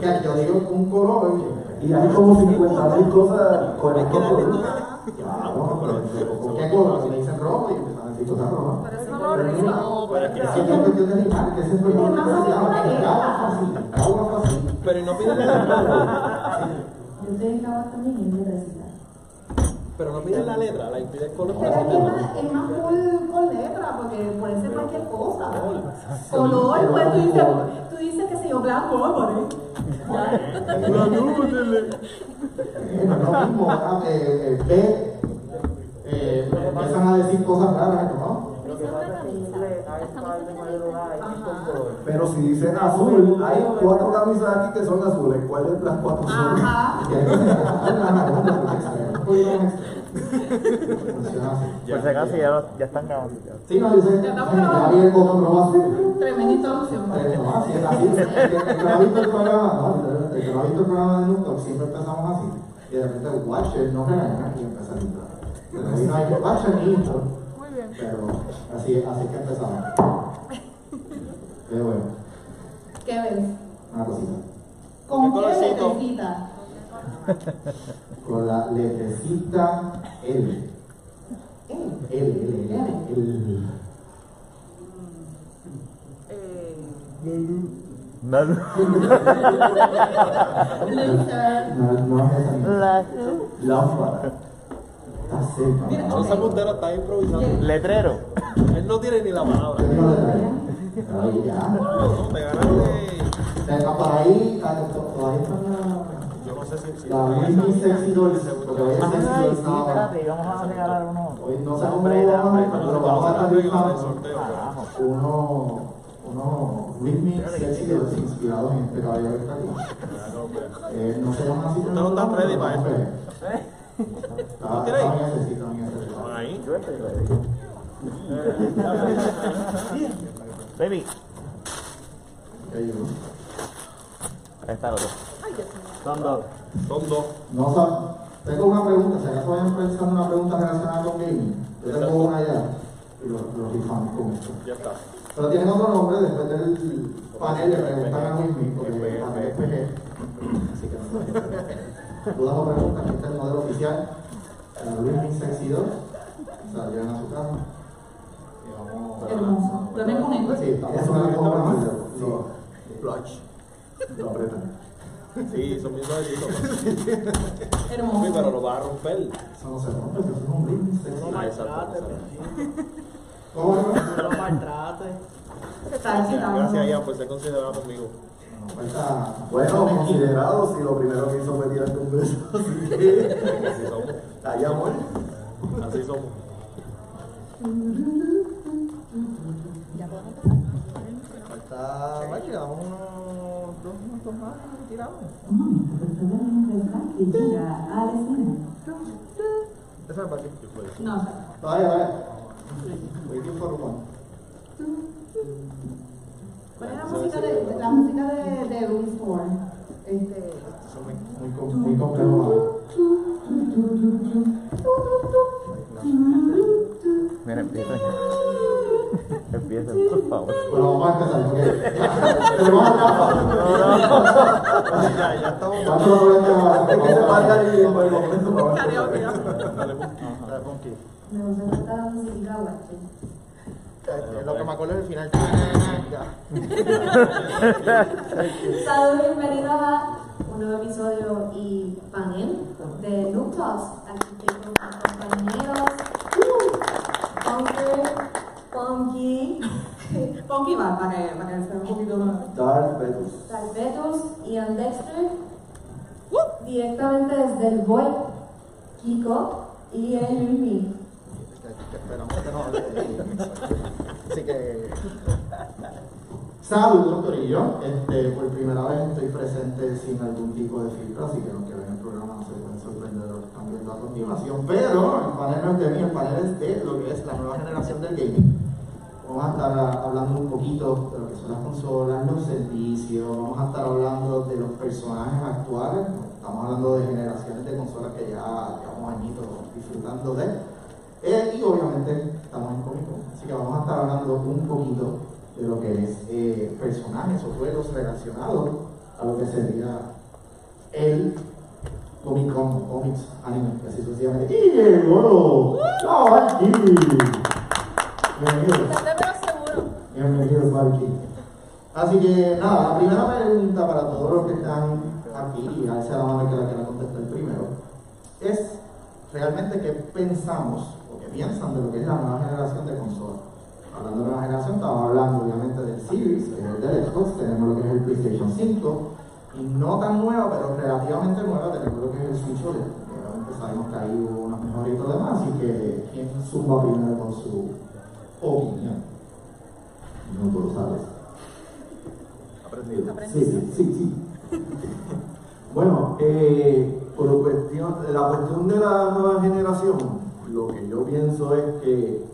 No, no entiendo. Pero que yo digo un color y hay como 50 mil cosas con el color. Claro, pero ¿con qué color? Si me dicen rojo y. Pero eso no. Es que es cuestión de animal, que ese es el problema que se llama que agua fácil, agua fácil. Pero y no piden la letra. Yo la también. Pero no piden la letra, la impide el color Pero es que es más, es más cool con letra, porque puede ser cualquier cosa. Color, pues tú dices, tú dices que se yo blanco. Eh, lo mismo, ah, eh, eh, ve, eh, empiezan a decir cosas raras, ¿no? Pero si dicen azul, hay cuatro camisas aquí que son azules. ¿Cuál de las cuatro son? Por si acaso ya, ya están grabando. ya. Sí, no, dice, Ya estamos ya grabando. vi el botón rojo azul. Tremenda introducción. No, así es así. El que no ha visto el programa, no, el que no ha visto el programa de Newton, siempre empezamos así. Y de repente, Watcher no regaña y empieza a entrar. Pero ahí no hay Watcher ni intro. Muy bien. Pero así, así que empezamos. Qué bueno, ¿Qué ves? una cosita. ¿Con qué colorcito? Con la letrecita L. L, L, L, L. No, no. No, no. La- Lámpara. ¿no? Esa puntera está improvisando. Letrero. Él no tiene ni la palabra. ¿Qué dijo de ahí? Ahí ya. No, te ganaste. Por ahí, ah, está no sé si. si la Whitney Sexy Dolls, porque hoy es Sexy Ay, Dolls sí, nada más. espérate, vamos a regalar uno. Hoy no No, pero vamos a estar. Carajo. uno, uno Whitney Sexy Dolls inspirados en este caballero que está aquí. Eh, no se llaman así. Ustedes no están ready para esto. Está, está ese, está. Ahí. Yo estoy ready. Baby. Ahí, está el otro. Son dos. Son dos. No sab- tengo una pregunta, si acaso vayan pensando en una pregunta relacionada con gaming, yo tengo una allá y lo, lo rifamos con esto. Ya está. Pero tienen otro nombre después del panel de preguntas a Luismi, porque el panel es PG. Así que no. Dudas o preguntas, este es el modelo oficial. La Luismi Sexy 2. Salieron a su casa. Y vamos. Hermoso. Lo ven con esto. Sí, vamos a poner como una mano. No, Flash. lo apretan. Sí, son bien suavecitos. Sí, Hermoso. pero lo vas a romper. Eso no se rompe, eso es un Sexy. Ah, exacto, exacto. ¿Cómo no? Se está Gracias, excitando. gracias, Ian, por ser considerado conmigo. Falta. Bueno, considerado si lo primero que hizo fue tirarte un beso. Así somos. ahí amor. Así somos. Falta, vaya, quedamos unos dos minutos más tirado. ¿Esa es para? No. Vale. Voy ¿Cuál es la música de, de, de Room El tiempo y momento para Karaoke. Gusta música guache. Eh, Lo que me acuerdo es el final. Ya. Saludos, bienvenidos a un nuevo episodio y panel de Noob Talks. Aquí estoy con mis compañeros. Uh, Bunker, Funky, Funky va para que, para que sea un poquito más. Dark Vetus. Salvetus, Ian Dexter. Directamente desde el Boy, Kiko y el hable. Así que. Saludos, Corillo. Este, por primera vez estoy presente sin algún tipo de filtro, así que los que ven el programa no se pueden sorprender de lo que están viendo a continuación. Pero el panel no es de mí, el panel es de lo que es la nueva generación del gaming. Vamos a estar hablando un poquito de lo que son las consolas, los servicios, vamos a estar hablando de los personajes actuales, estamos hablando de generaciones de consolas que ya llevamos añitos disfrutando de. Eh, y obviamente estamos en Comic Con, así que vamos a estar hablando un poquito de lo que es eh, personajes o juegos relacionados a lo que sería el Comic Con, cómics, anime, así sucesivamente. ¡Y llegó! ¡Aquí! Bienvenido. Bienvenido, Valky. Así que nada, la primera pregunta para todos los que están aquí, y a esa la mano que la quiera contestar primero, es realmente qué pensamos o qué piensan de lo que es la nueva generación de consolas hablando de nueva generación, estamos hablando obviamente del Series, que es el del Xbox, tenemos lo que es el PlayStation 5, y no tan nueva, pero relativamente nueva, tenemos lo que es el Switch OLED. Obviamente sabemos que hay unos mejoritos de más, así que ¿quién suma primero con su opinión? No tú lo sabes. Aprendido. Sí, sí, sí. sí. Bueno, eh, por cuestión, la cuestión de la nueva generación, lo que yo pienso es que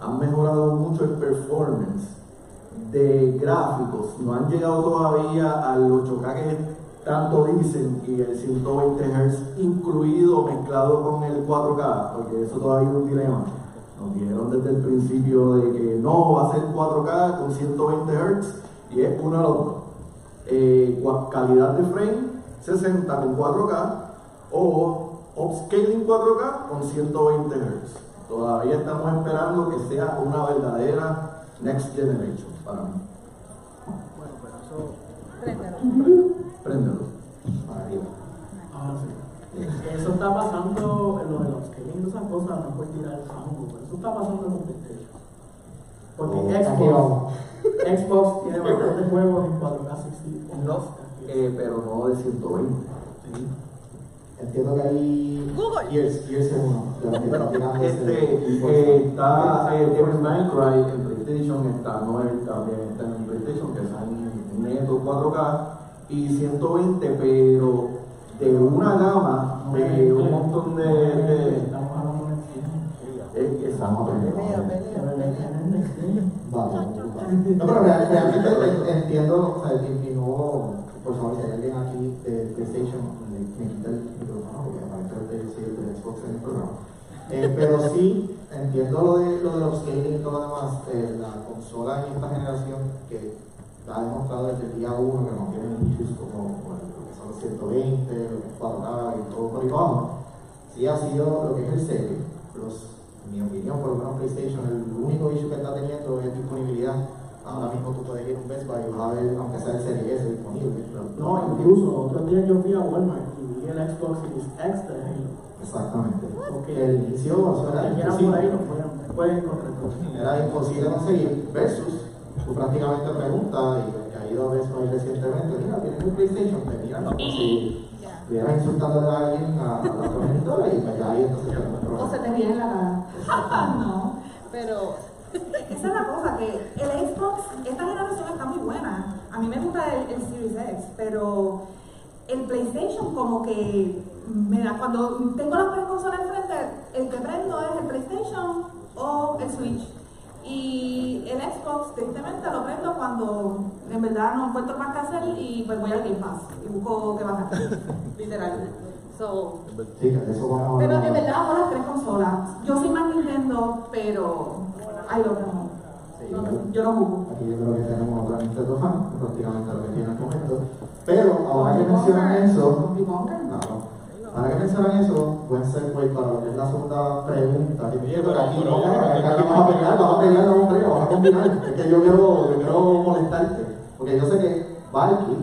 han mejorado mucho el performance de gráficos, no han llegado todavía al 8K que tanto dicen y el 120 Hz incluido mezclado con el 4K, porque eso todavía es un dilema. Nos dijeron desde el principio de que no va a ser 4K con 120 Hz y es uno al otro. Eh, calidad de frame 60 con 4K o upscaling 4K con 120 Hz. Todavía estamos esperando que sea una verdadera next generation para mí. Bueno, pero eso. Préndelo. Para arriba. Ah, sí. Eso está pasando en lo de los que esas cosas no puedes tirar el fango, pero eso está pasando en los PlayStation. Porque Oh, Xbox, Xbox tiene bastantes juegos en 4K 60. Eh, pero no de 120. Sí. Entiendo que hay es uno de los que Bueno, este, eh, está eh, Devil May Cry en PlayStation, está Noel también está en PlayStation, que está en neto 4K y 120, pero de una gama de un montón de. de Estamos vale. No, pero real- realmente en- entiendo, o sea, por favor, si hay alguien aquí de PlayStation, me, quita el micrófono, porque aparentemente soy el del Xbox en el programa. Eh, pero sí, entiendo lo de, lo de los scaling y todo lo demás, eh, la consola en esta generación que ha demostrado desde el día 1 que no tiene issues como, lo que son los 120, lo que es 4K y todo por ahí abajo, sí ha sido lo que es el serie, los en mi opinión, por lo menos PlayStation, el único issue que está teniendo es disponibilidad. Ahora mismo tú puedes ir a un Best Buy y vas a ver, aunque sea el Serie S disponible. No, incluso otro día yo fui a Walmart y vi el Xbox Series X de Halo. Exactamente. Porque El inicio eso era por ahí imposible. lo pueden, encontrar. Era imposible conseguir. Versus, tú prácticamente preguntas, y ha ido a Best Buy recientemente, mira, tienes un PlayStation, te miran como si estuvieras insultando a alguien a, a la progenitora y pues ya ahí entonces tenemos el O se te viene en la no, pero esa es la cosa, que el Xbox, esta generación está muy buena. A mí me gusta el, el Series X, pero el PlayStation como que me da, cuando tengo las tres consolas enfrente, el que prendo es el PlayStation o el Switch. Y el Xbox, tristemente, lo prendo cuando en verdad no encuentro más que hacer y pues voy al Game Pass y busco que bajar, literal. So, Sí, eso vamos a pero en verdad amo las tres consolas. Yo soy más Nintendo, pero ay lo amo. Sí, No, bueno. yo lo jugo. Aquí yo creo que tenemos otra Nintendo fan, prácticamente lo que tiene el momento. Pero ahora que mencionan eso, claro, ahora que mencionan eso, buen segue para lo que es la segunda pregunta. Que me llevo aquí, no, aquí vamos a pelear, vamos a pelear, hombre, vamos a combinar. Es que yo quiero, yo quiero molestarte, porque yo sé que Valky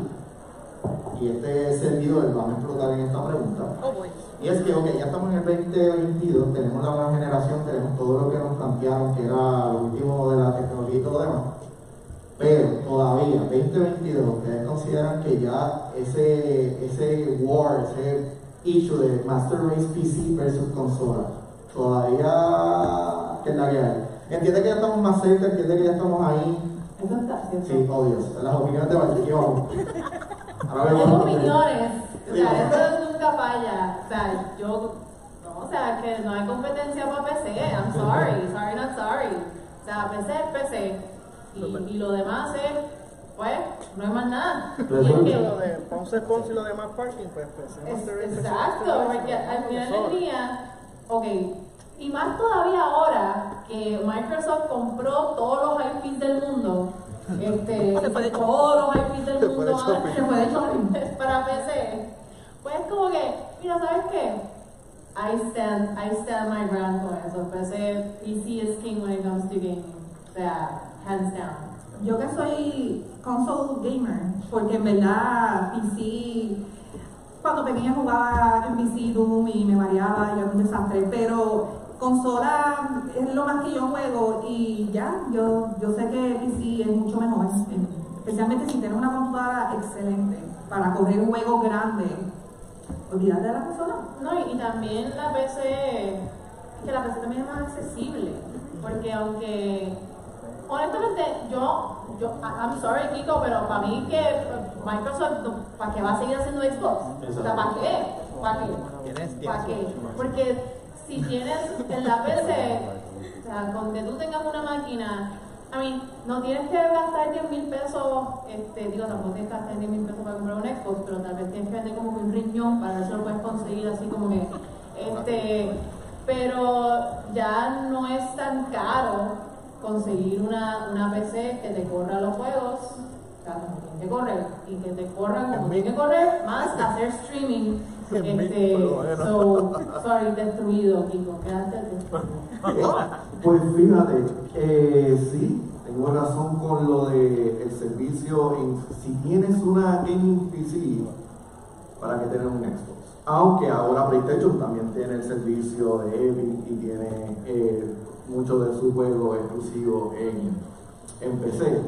y este servidor van a explotar en esta pregunta. Y es que, ok, ya estamos en el 2022, tenemos la nueva generación, tenemos todo lo que nos plantearon, que era lo último de la tecnología y todo lo demás. Pero todavía, 2022, ustedes consideran que ya ese, ese war, ese issue de Master Race PC versus consola, todavía, ¿qué es la que hay? Entiende que ya estamos más cerca, entiende que ya estamos ahí. Eso está ¿cierto? Sí, obvio. Las opiniones de Valkyrie, vamos. Ahora vemos. opiniones, o sea, falla. O sea, yo, no, o sea, que no hay competencia para PC, I'm sorry, sorry, not sorry. O sea, PC es PC. Y, y lo demás es, pues, no hay más nada. Y es que- Lo de Ponce Ponce y lo demás parking, pues, pues Es- Exacto, porque al final del día, ok, y más todavía ahora que Microsoft compró todos los IPs del mundo, este, todos los IPs del Se fue de mundo se fue de shopping para PC, pues es como que, mira, ¿sabes qué? I stand, I stand my ground con eso, PC, PC is king when it comes to gaming, o sea, hands down. Yo que soy console gamer, porque en verdad PC, cuando pequeña jugaba en PC Doom y me mareaba y era un desastre, pero consola es lo más que yo juego y ya, yo, yo sé que PC es mucho mejor, especialmente si tienes una computadora excelente para correr juegos grandes. Olvídate de la consola. No, y, también la PC, que la PC también es más accesible, porque aunque, honestamente, yo, yo, I'm sorry Kiko, pero para mí que Microsoft, ¿para qué va a seguir haciendo Xbox? O sea, ¿para qué? ¿Para qué? ¿Para qué? Porque si tienes en la PC, o sea, con que tú tengas una máquina, I mean, no tienes que gastar 10 mil pesos, este, digo, tampoco tienes que gastar 10 mil pesos para comprar un Xbox, pero tal vez tienes que vender como que un riñón para ver si lo puedes conseguir así como que, este, pero ya no es tan caro conseguir una, una PC que te corra los juegos, o sea, como que correr, y que te corran como tienen que correr, más hacer streaming. Este, so, sorry, destruido, Kiko, quédate Pues fíjate, eh, sí, tengo razón con lo de el servicio. en- si tienes una gaming PC, ¿para qué tener un Xbox? Aunque ahora PlayStation también tiene el servicio de Epic y tiene eh, muchos de sus juegos exclusivos en, en PC.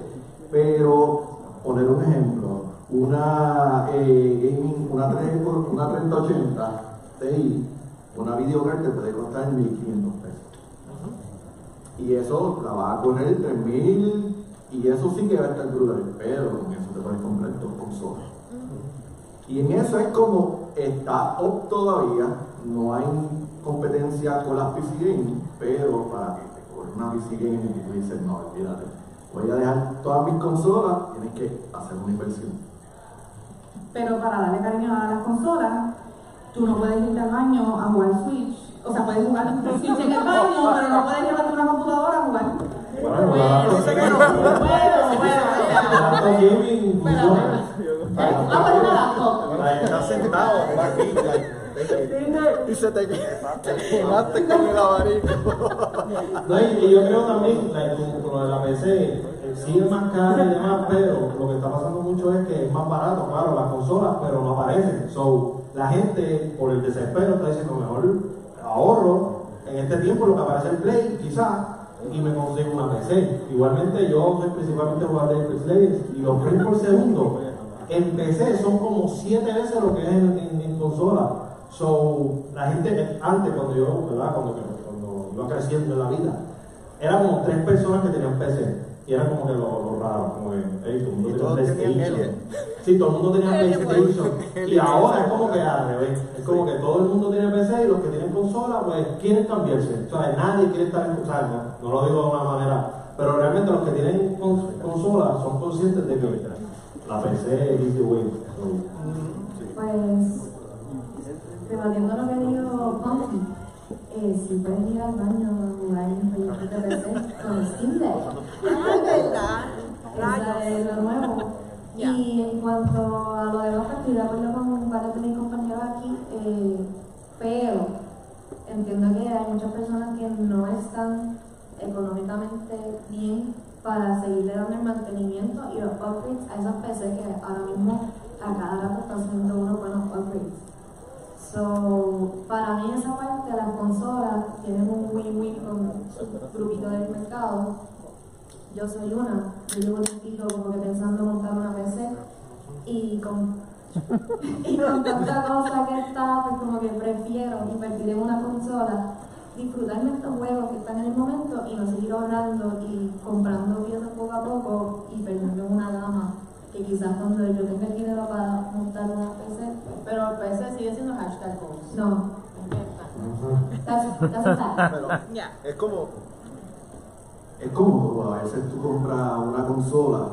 Pero, poner un ejemplo, una eh, gaming, una, 3 por- una 3080 Ti, una videocard te puede costar 1500 pesos. Y eso la vas a poner 3000 y eso sí que va a estar brutal, pero con eso te puedes comprar dos consolas. Y en eso es como está up todavía, no hay competencia con las PC Gaming, pero para que te corra una PC Gaming y tú dices, no, olvídate, voy a dejar todas mis consolas, tienes que hacer una inversión. Pero para darle cariño a las consolas, tú no puedes irte al baño a jugar Switch. O sea, puedes jugar Switch en el baño, pero no puedes llevarte una computadora a jugar. Ah, pues sentado, Y se te te quemaste con el abanico. Y, yo creo también, con, lo de la PC, eh, sí más cara y demás, pero lo que está pasando mucho es que es más barato, claro, las consolas, pero no aparecen. So, la gente, por el desespero, está diciendo, mejor ahorro en este tiempo lo que aparece en Play, quizás, y me consigo una PC. Igualmente, yo soy principalmente jugador de Legends, y los frames por segundo en PC son como 7 veces lo que es en, consola. So, la gente, antes, cuando yo. Cuando, cuando iba creciendo en la vida, como tres personas que tenían PC. Y era como que lo, lo raro, como que, hey, todo el mundo tenía PlayStation. Sí, todo el mundo tenía PlayStation. Y ahora es como que al revés. Es como que todo el mundo tiene PC y los que tienen consola, pues quieren cambiarse. O sea, nadie quiere estar en o sea, no, no lo digo de una manera, pero realmente los que tienen cons- consola son conscientes de que la PC is the way. Pues, rebatiendo lo que dijo Pumpy, eh, si puedes ir al baño a jugar en proyectos de PC con Steam Deck. Es lo nuevo. Y en cuanto a lo demás, pues estoy de acuerdo con varios de mis compañeros aquí, eh, pero entiendo que hay muchas personas que no están económicamente bien para seguirle dando el mantenimiento y los upgrades a esas PC que ahora mismo a cada rato están haciendo unos buenos upgrades. So, para mí esa parte de las consolas tienen un win-win con su grupito del mercado. Yo soy una, yo llevo tiempito como que pensando montar una PC y con, y con tanta cosa que está, pues como que prefiero invertir en una consola, disfrutarme estos juegos que están en el momento y no seguir ahorrando y comprando piezas poco a poco y perder que quizás cuando yo tenga el dinero para montar una PC, Pero el PC sigue siendo hashtag goals. no. That's, that's. Pero Ya. es como, Es como a veces tú compras una consola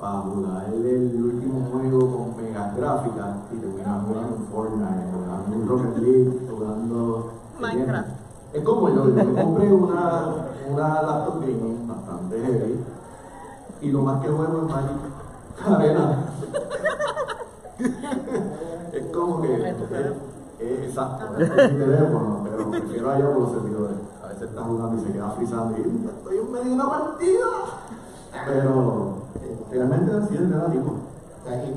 para jugar el, último juego con megas gráficas y terminas jugando Fortnite, jugando en Rocket League, jugando... Minecraft. Es como yo, yo me compré una, una laptop gaming bastante heavy y lo más que juego es Magic Arena. es como que... Es, es exacto, es mi teléfono, pero prefiero allá por los servidores. Veces está jugando y se queda frizando y estoy en medio de una partida. Pero eh, realmente así es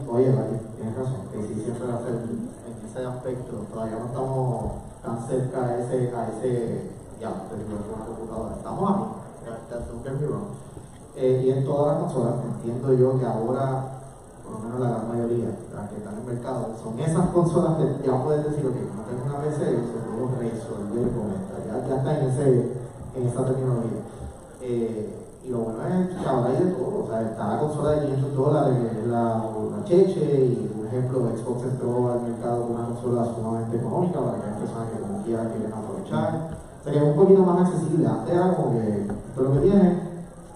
oye, tienes razón, que sí siempre va a en ese aspecto, todavía no estamos tan cerca a ese, a ese, ya, te digo, es una computadora, estamos me wrong. Eh, y en todas las consolas, entiendo yo que ahora, lo menos la gran mayoría, las que están en el mercado, son esas consolas que ya puedes decir, ok, no tengo una PC, se puedo resolver con esta, ya, ya está en, ese, en esa terminología. Eh, y lo bueno es que ahora hay de todo, o sea, está la consola de 500 dólares, que es la, la Cheche, y por ejemplo, Xbox entró al mercado con una consola sumamente económica para aquellas personas que como quiera quieren aprovechar. O sea, que es un poquito más accesible. Antes era como que esto es lo que tiene,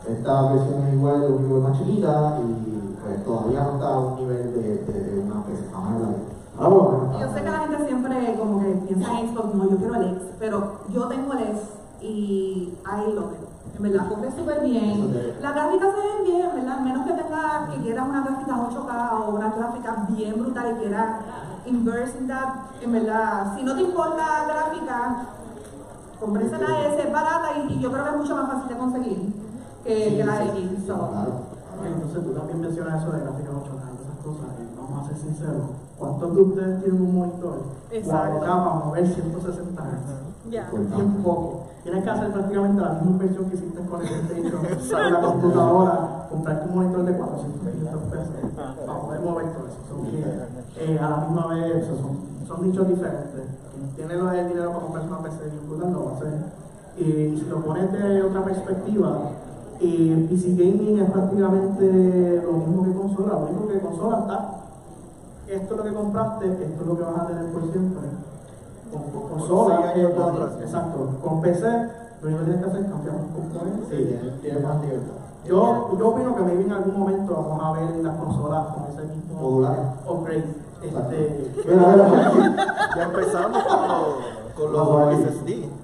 esta versión es igual, lo único que es más chiquita, y todavía no está a un nivel de, de, de una PC, en. Ahora, Yo sé que la gente siempre como que piensa en Xbox, no, yo quiero el X, pero yo tengo el X y ahí lo veo. En verdad, corre súper bien. Las gráficas se ven bien, ¿verdad? Menos que tenga, que quieras una gráfica 8K o una gráfica bien brutal y quieras inverse in that, en verdad, si no te importa la gráfica, cómprese la S, es barata y, y yo creo que es mucho más fácil de conseguir que, que la X. So. claro. Entonces tú también mencionas eso de gráfica 8K y esas cosas, y vamos a ser sinceros. ¿Cuántos de ustedes tienen un monitor? Exacto. 4K para mover 160 Hz. Ya. Bien poco. Tienes que hacer prácticamente la misma inversión que hiciste con el PlayStation la computadora, comprarte un monitor de 400 500 pesos para poder mover todo eso. Son que, eh, a la misma vez, eso son, son dichos diferentes. Quien tiene el dinero para comprarse una PC bien brutal lo va a hacer. Y si lo pones de otra perspectiva, eh, PC Gaming es prácticamente lo mismo que consola. Lo único que consola está, esto es lo que compraste, esto es lo que vas a tener por siempre. Con, con consola, atrás. exacto. Con PC, lo único que tienes que hacer es cambiar un componente. Sí, tiene, tiene más libertad. Yo, yo opino que maybe en algún momento vamos a ver las consolas con ese mismo Modulares. upgrade. Este, ya empezamos con los, con los. SSD.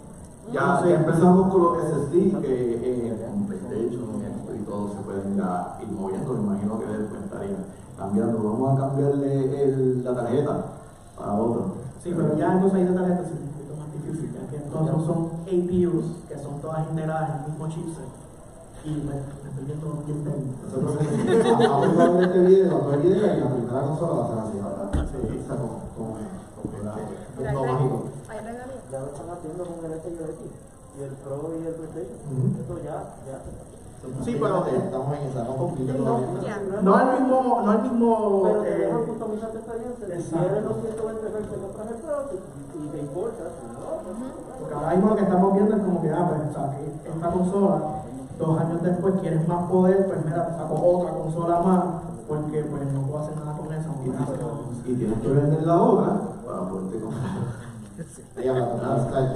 Ya, ya empezamos con los SSD que eh, con PlayStation y todo se pueden ya ir moviendo. Me imagino que después estarían cambiando. Vamos a cambiarle el- la tarjeta para otro. Sí, pero ya entonces ahí de tarjeta es un poquito más difícil, ya que entonces son APUs que son todas integradas en el mismo chipset. Y me, me estoy viendo bien técnico. Nosotros vamos a ver este video, cuando el video y la primera consola va a ser así, ¿verdad? Sí, o sea, como, como, como el mundo mágico. Ahí está la mía. Ya lo están haciendo con el S y el X. Y el Pro y el PlayStation. Ujú. Esto ya, ya. Sí, pero estamos en esa, no No, el mismo, no el mismo. Pero te eh, dejan customizar tu experiencia. Si exacto. quieres los 120 Hz que compras el Pro y te importa, no, pues, Porque ahora mismo lo que estamos viendo es como que, ah, pues, o sea, que esta consola, dos años después quieres más poder, pues mira, te saco otra consola más, porque pues no puedo hacer nada con esa. no puedo hacer nada con esa. Y tienes que vender la otra para poderte comprar.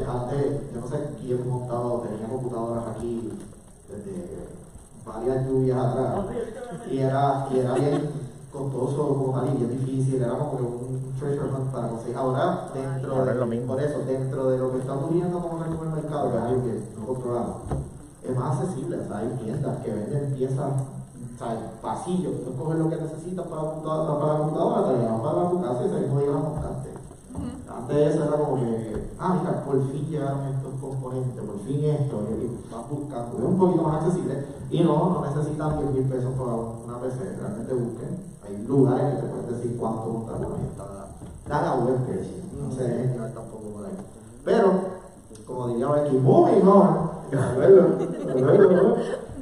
Antes, yo no sé quién montado, tenía computadoras aquí desde varias lluvias atrás. Y era, y era bien costoso como tal y bien difícil, era como que un treasure hunt para conseguir. Ahora, dentro Ahora de, es lo mismo. por eso, dentro de lo que está ocurriendo como con el mercado, que es algo que no controlamos, es más accesible, o sea, hay tiendas que venden piezas, o sea, pasillos, tú coges lo que necesitas para, la computadora- para la computadora, te llevas para tu casa y ese mismo montaste. Antes era como que, ah, mira, por fin llegaron estos componentes, por fin esto, y vas buscando, es un poquito más accesible. Y no, no necesitan 10 mil pesos para una PC, realmente busquen. Hay lugares que te pueden decir cuánto montar una está la web que sí, no sé, llegar tampoco por ahí. Pero, como diría on, luego, luego,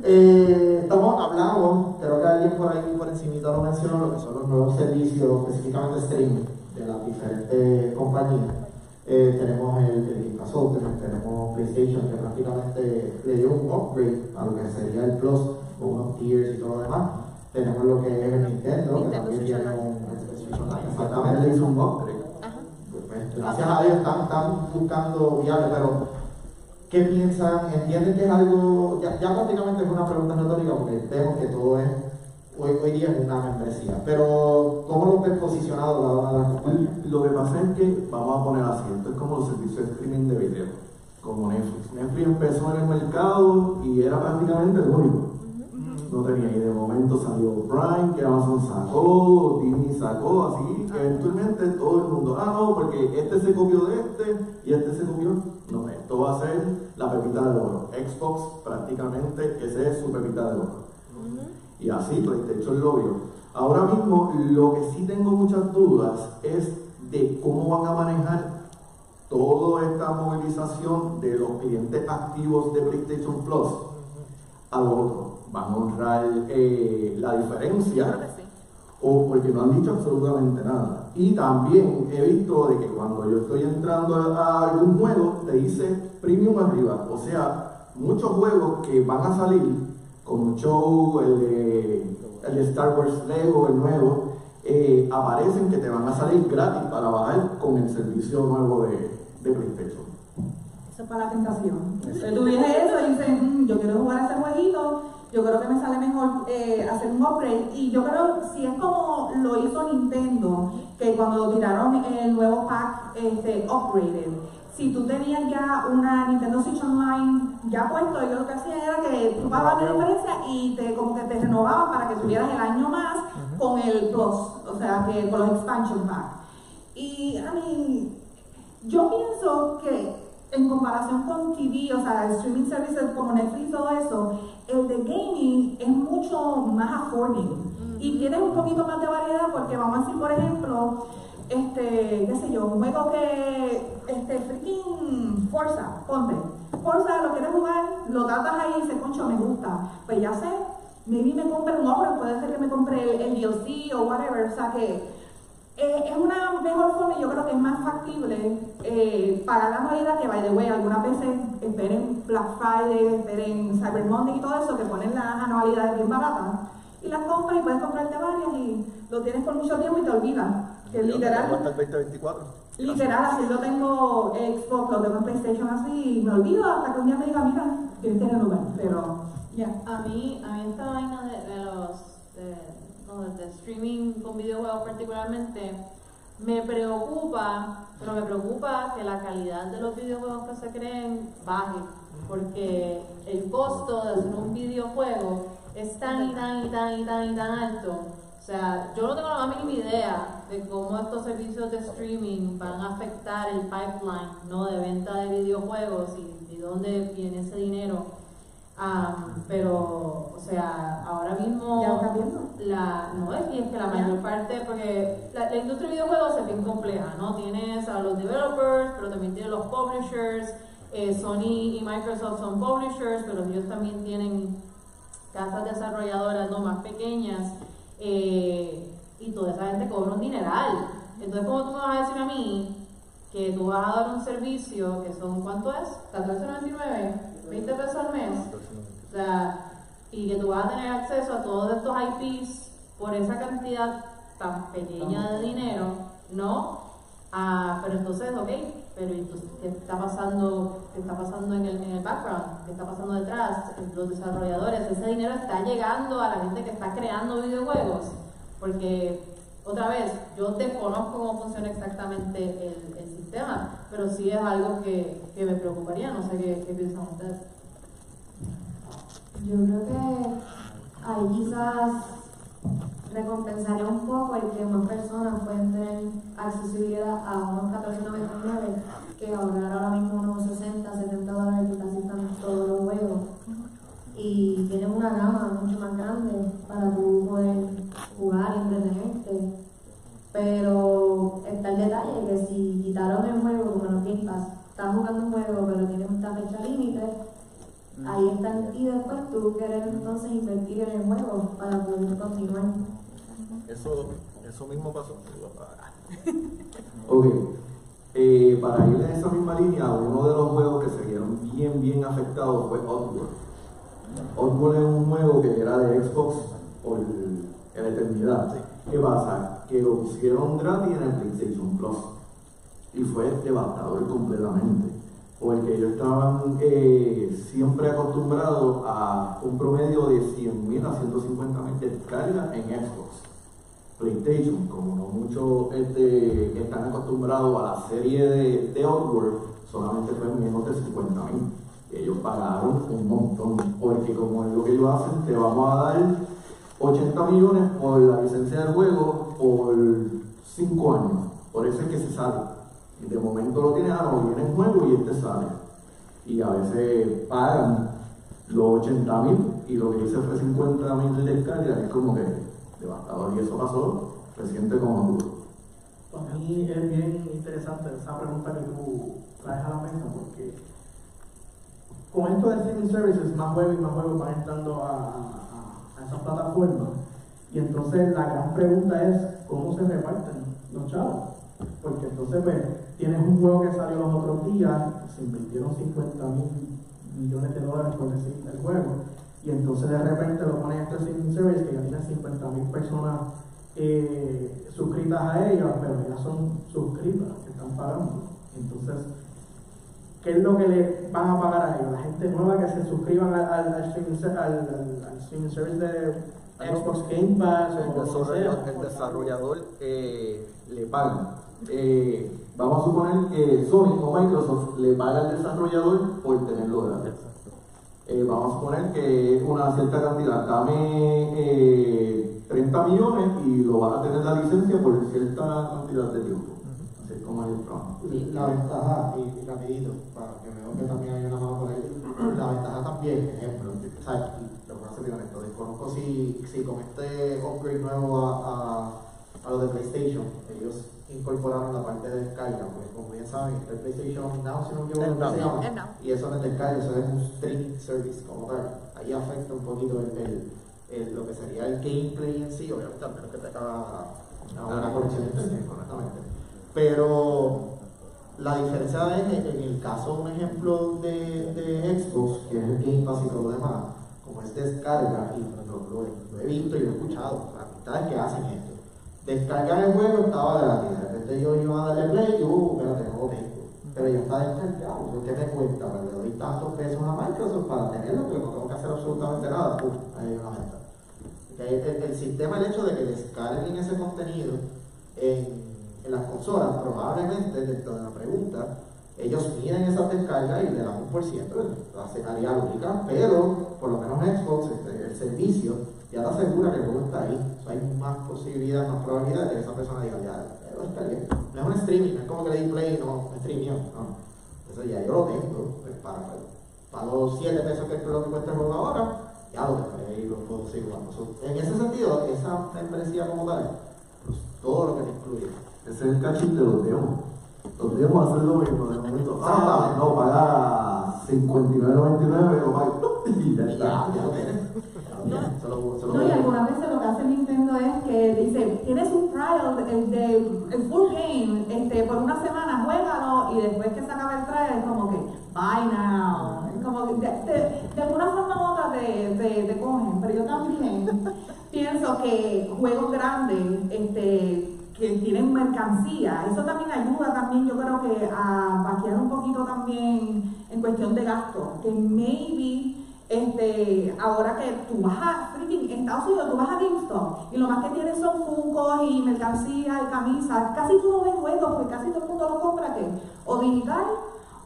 eh, estamos hablando, creo que alguien por ahí por encimita lo mencionó, lo que son los nuevos servicios, específicamente streaming las diferentes compañías. Eh, tenemos el, el tenemos PlayStation que prácticamente le dio un upgrade a lo que sería el Plus con unos tiers y todo lo demás. Tenemos lo que es el Nintendo, que también tiene un. Exactamente, le hizo un upgrade. Pues, gracias a Dios están, están buscando viable, pero ¿qué piensan? ¿Entienden que es algo, ya, ya prácticamente es una pregunta retórica porque vemos que todo es, hoy, hoy día es una membresía, pero ¿cómo lo ves posicionado cada una de compañías? Lo que pasa es que, vamos a poner así, esto es como los servicios de streaming de video, como Netflix. Netflix empezó en el mercado y era prácticamente el único. No tenía, y de momento salió Prime, que Amazon sacó, Disney sacó, así, que eventualmente todo el mundo, ah, no, porque este se copió de este y este se copió. No, esto va a ser la pepita de oro. Xbox prácticamente, ese es su pepita de oro. Y así, PlayStation lo vio. Ahora mismo, lo que sí tengo muchas dudas es de cómo van a manejar toda esta movilización de los clientes activos de PlayStation Plus al otro. Van a honrar eh, la diferencia sí. o porque no han dicho absolutamente nada. Y también he visto de que cuando yo estoy entrando a algún juego, te dice premium arriba. O sea, muchos juegos que van a salir, como Show, el de, el de Star Wars Lego, el nuevo, eh, aparecen que te van a salir gratis para bajar con el servicio nuevo de, de PlayStation. Eso es para la tentación. Entonces tú vienes eso y dices, "Mm, yo quiero jugar ese jueguito, yo creo que me sale mejor eh, hacer un upgrade. Y yo creo, si es como lo hizo Nintendo, que cuando tiraron el nuevo pack este, upgraded, si tú tenías ya una Nintendo Switch Online ya puesto, ellos lo que hacían era que tú pagabas la diferencia y te, como que te renovaban para que tuvieras el año más con el Plus, o sea, que con los expansion pack. Y a mí, yo pienso que en comparación con TV, o sea, streaming services como Netflix y todo eso, el de gaming es mucho más affording. Y tienes un poquito más de variedad porque vamos a decir, por ejemplo, este, qué sé yo, un juego que, este, freaking Forza, ponte. Forza, lo quieres jugar, lo tratas ahí y dices, concho, me gusta. Pues ya sé, maybe me compre un offer, puede ser que me compre el, el o whatever, o sea que eh, es una mejor forma y yo creo que es más factible eh, para la anualidad que, by the way, algunas veces esperen Black Friday, esperen Cyber Monday y todo eso, que ponen las anualidades bien baratas y las compras y puedes comprarte varias y lo tienes por mucho tiempo y te olvidas. Que literal, Hasta el 2024. literal, así lo tengo Xbox, lo tengo en PlayStation así y me olvido hasta que un día me diga, mira, tienes que renovar, pero ya. A mí, a mí esta vaina de, de los de, no, de streaming con videojuegos particularmente me preocupa, pero me preocupa que la calidad de los videojuegos que se creen baje, porque el costo de hacer un videojuego es tan y tan y tan y tan y tan alto. O sea, yo no tengo la más mínima idea de cómo estos servicios de streaming van a afectar el pipeline ¿no? de venta de videojuegos y de dónde viene ese dinero. Am, pero, o sea, ahora mismo ¿Ya lo estás viendo? la, no es, y es que la mayor parte, porque la, la industria de videojuegos es bien compleja, ¿no? Tienes a los developers, pero también tienes los publishers, eh, Sony y Microsoft son publishers, pero ellos también tienen casas desarrolladoras no más pequeñas, eh, y toda esa gente cobra un dineral. Entonces, ¿cómo tú me vas a decir a mí que tú vas a dar un servicio que son, ¿cuánto es? ¿14.99? ¿20 pesos al mes? O sea, y que tú vas a tener acceso a todos estos IPs por esa cantidad tan pequeña de dinero, ¿no? Ah, pero entonces, ok, pero entonces, ¿qué está pasando, qué está pasando en el, en el background? ¿Qué está pasando detrás? Los desarrolladores, ese dinero está llegando a la gente que está creando videojuegos, porque otra vez, yo desconozco cómo funciona exactamente el, el sistema, pero sí es algo que, que me preocuparía, no sé qué, qué piensan ustedes. Yo creo que ahí quizás recompensaría un poco el que más personas pueden tener accesibilidad a unos 14.99 que ahorrar ahora mismo unos 60, 70 dólares que casi están todos los juegos. Y tienes una gama mucho más grande para tú poder jugar entretenerte. Pero está el detalle que si quitaron el juego como los Game Pass, estás jugando un juego pero tienes esta fecha límite, ahí están y después tú querer entonces invertir en el juego para poder continuar. Eso, eso mismo pasó. Ok, eh, para ir en esa misma línea, uno de los juegos que se vieron bien, bien afectados fue Oddworld. Oddworld es un juego que era de Xbox por la eternidad. ¿Qué pasa? Que lo pusieron gratis en el PlayStation Plus y fue devastador completamente. Porque ellos estaban eh, siempre acostumbrados a un promedio de 100.000 a 150.000 descargas en Xbox. PlayStation, como no muchos este, están acostumbrados a la serie de, de Outward, solamente fue menos de 50 mil. Ellos pagaron un montón, porque como es lo que ellos hacen, te vamos a dar 80 millones por la licencia del juego por 5 años. Por eso es que se sale. Y de momento lo tienes, ah, no, viene el juego y este sale. Y a veces pagan los 80 mil y lo que dice fue 50 mil de descarga, es como que devastador. Y eso pasó reciente como duro. Para mí es bien interesante esa pregunta que tú traes a la mesa porque con esto de streaming services, más juegos y más juegos van entrando a, a, a esa plataforma. Y entonces la gran pregunta es cómo se reparten los chavos. Porque entonces pues, tienes un juego que salió los otros días, se invirtieron 50 mil millones de dólares por decir el juego, y entonces de repente lo ponen este streaming service que ya tiene 50 mil personas eh, suscritas a ellos, pero ya son suscritas que están pagando. Entonces, ¿qué es lo que le van a pagar a ellos? La gente nueva que se suscriban al, al, al, streaming, al, service de Xbox Game Pass o El desarrollador, sea. el desarrollador eh, le paga. Eh, vamos a suponer que Sony o Microsoft le paga al desarrollador por tenerlo gratis. Eh, vamos a suponer que es una cierta cantidad, dame eh, 30 millones y lo vas a tener la licencia por cierta cantidad de tiempo. Así es como es el trabajo. La ventaja, y rapidito, para que veo que también hay una mano por ahí, la ventaja también, ejemplo, y lo voy a ser bien honesto, desconozco si, si con este upgrade nuevo a, a, a lo de PlayStation, ellos incorporaron la parte de descarga, porque como bien saben, el PlayStation Now, si no me equivoco, El ¿cómo se llama? Y eso no es descarga, eso es un streaming service como tal, ahí afecta un poquito el, el, el- lo que sería el gameplay en sí, obviamente, al menos que tenga una buena conexión de internet, honestamente. Pero la diferencia es en el caso, un ejemplo de, de Xbox, que es el Game Pass y todo lo demás, como es descarga, y lo, lo- lo he visto y lo he escuchado, las amistades que hacen esto. Descargar el juego estaba de repente yo iba a darle play y, uh, lo tengo. Pero ya está descargado, ¿qué me cuesta? Pues le doy tantos pesos a Microsoft para tenerlo, porque no tengo que hacer absolutamente nada, ¡pum! ahí hay una venta. El, el- el sistema, el hecho de que descarguen ese contenido en, en las consolas, probablemente, dentro de la pregunta, ellos miden esas descargas y le dan un por ciento, la señalía lógica, pero por lo menos Xbox, este, el servicio, ya te asegura que el juego está ahí. O sea, hay más posibilidad, más probabilidad de que esa persona diga, ya, ya lo descargué. No es un streaming, no es como que le di play, no, es streaming, no. Eso ya yo lo tengo, pues, para, pago 7 pesos que es lo que cuesta el juego ahora, ya lo descargué y lo puedo seguir jugando. So, en ese sentido, esa membresía como tal, pues todo lo que te incluye. Ese es el cachín de los demos. Los demos hacen lo mismo de momento. Ah, no, paga 59.99 o paga. Y ya está. Ya, ya No, y algunas veces lo que hace Nintendo es que dice, tienes un trial el de el full game, este, por una semana, juégalo, y después que se acaba el trial es como que, buy now. Es como que de, de- de alguna forma u otra te, te, te cogen, pero yo también pienso que juegos grandes, este, que tienen mercancía, eso también ayuda también, yo creo que a vaquear un poquito también en cuestión de gasto, que maybe este, ahora que tú vas a freaking Estados Unidos, tú vas a GameStop y lo más que tienes son funcos y mercancía y camisas, casi tú no ves juegos porque casi todo el mundo lo compra que o digital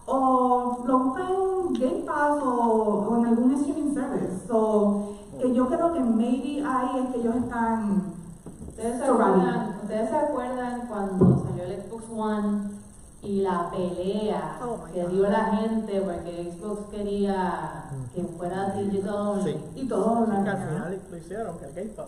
o lo busca en Game Pass o, o en algún streaming service. So, que yo creo que maybe ahí es que ellos están ¿Ustedes se, acuerdan, ¿Ustedes se acuerdan cuando salió el Xbox One y la pelea Oh que dio la gente porque Xbox quería que fuera digital? Sí. y todo Que lo al final lo hicieron, que el Game Pass.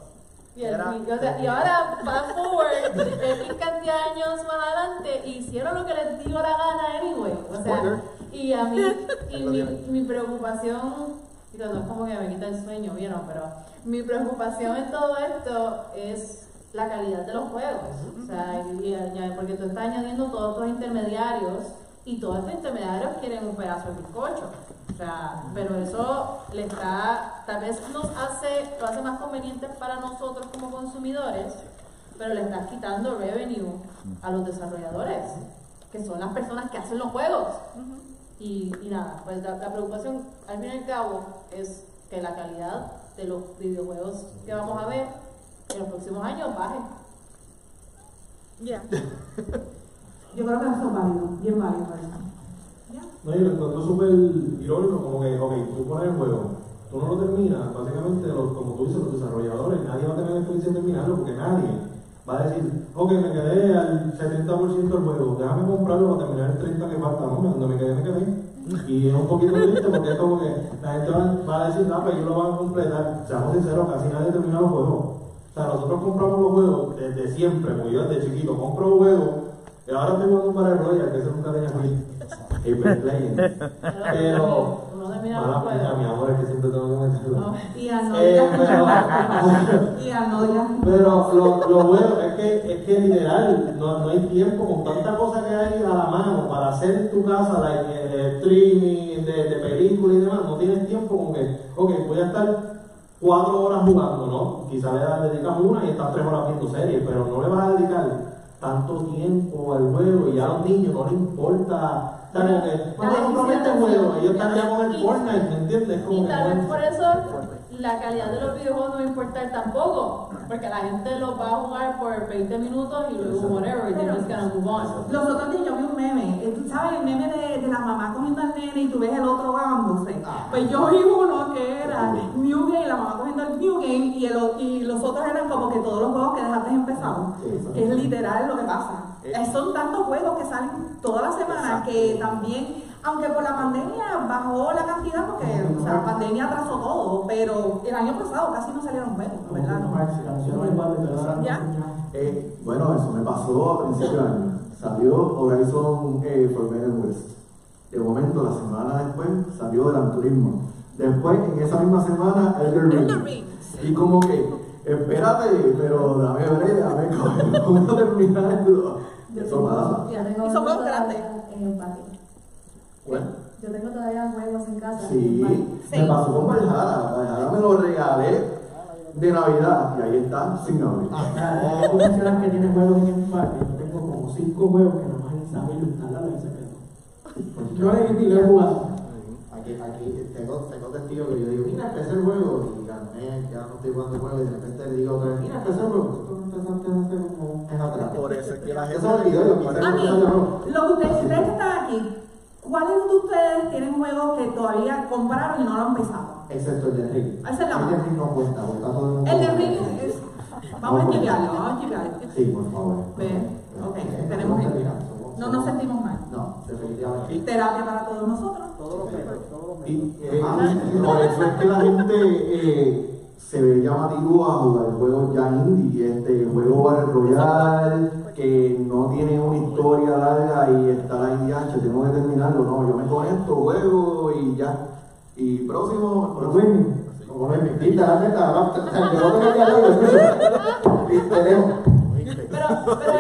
Y, el- Era- y- o sea, y ahora, fast forward, X cantidad de años más adelante, hicieron lo que les dio la gana anyway. O sea, Spoiler. y a mí, y mi, mi preocupación, digo, no es como que me quita el sueño, ¿vieron? Pero mi preocupación en todo esto es la calidad de los juegos. O sea, añade- porque tú estás añadiendo todos estos intermediarios y todos estos intermediarios quieren un pedazo de bizcocho. O sea, pero eso le está, tal vez nos hace, lo hace más conveniente para nosotros como consumidores, pero le está quitando revenue a los desarrolladores, que son las personas que hacen los juegos. Y, y nada, pues la, la preocupación al fin y al cabo es que la calidad de los videojuegos que vamos a ver en los próximos años baje. Yo creo que eso es válido, bien válido eso. No, yo lo encuentro súper irónico, como que, ok, tú pones el juego, tú no lo terminas, básicamente, los, como tú dices, los desarrolladores, nadie va a tener experiencia en terminarlo, porque nadie va a decir, ok, me quedé al 70% del juego, déjame comprarlo para terminar el 30% que falta, no, donde me quedé, me quedé. Y es un poquito triste porque es como que la gente va, a decir, ah, pues ellos lo van a completar. Seamos sinceros, casi nadie termina los juegos. O sea, nosotros compramos los juegos desde siempre, porque yo desde chiquito compro un juego, y ahora estoy jugando para el Royal, que ese nunca tenía Legends. Pero, mala pena, juegos. mi amor, es que siempre tengo que meterlo. No. Y a no Eh, pero, Y a no ya. pero lo, lo bueno es que, es que literal, no, no hay tiempo con tanta cosa que hay a la mano para hacer en tu casa, like, eh, streaming, de, de películas y demás, no tienes tiempo como que, ok, voy a estar cuatro horas jugando, ¿no? Quizá le dedicas una y estás tres horas viendo series, pero no le vas a dedicar tanto tiempo al juego y a los niños no les importa. Como que, no están ya con el Fortnite, ¿me entiendes? Como La calidad de los videojuegos no va a importar tampoco, porque la gente los va a jugar por 20 minutos y luego whatever, y they're just gonna move on. Los otros días yo vi un meme, eh, tú sabes el meme de, de la mamá cogiendo al nene y tú ves el otro ahogándose. Pues yo vi uno que era New Game, la mamá cogiendo el New Game y, el, o- y los otros eran como que todos los juegos que dejaste empezados. Que es literal lo que pasa. Eh, Son tantos juegos que salen toda la semana que también, aunque por la pandemia bajó la cantidad porque o sea, la pandemia atrasó todo, pero el año pasado casi no salieron juegos, ¿verdad? ¿Ya? Eh, bueno, eso me pasó a principios de año. Salió Horizon eh, Forbidden West. De momento, la semana después, salió Gran Turismo. Después, en esa misma semana, Elder Ring. Y como que, espérate, pero dame breve, dame cómo terminarlo. Eso pasa. Yo tengo Y son juegos grandes. Yo tengo todavía juegos en casa. sí, me pasó con Valhalla. Valhalla me lo regalé de Navidad y ahí está, sin abrir. Ah, Tú mencionas que tienes juegos en empate. Yo tengo como cinco juegos que nomás Isabel instalarlo y se quedó. Yo le ni lo he jugado. Aquí, aquí tengo, tengo testigos que yo digo, mira, empecé el juego y gané, ya no estoy jugando el juego y de repente le digo mira, empecé el juego. Por eso es que la Eso gente. mí, empezar de nuevo. lo que ustedes, están aquí, ¿cuáles de ustedes tienen juegos que todavía compraron y no lo han empezado? Excepto el de Ring. Ese El de Ring no cuenta, cuenta todo el mundo. El de Ring es... Vamos a chiviarlo, vamos a chiviarlo. Sí, por favor. Ve, ok, tenemos que que... No nos sentimos mal. No, definitivamente. Terapia para todos nosotros. Todos los meses, todos los meses. Y eh, por eso es que la gente eh, se ve llamativo a jugar juegos ya indie, este juego Battle Royale, que no tiene una historia larga y está ahí, "Acho, tengo que terminarlo, no, yo me conecto, juego y ya. Y próximo, próximo. Como la neta, no. Pero, pero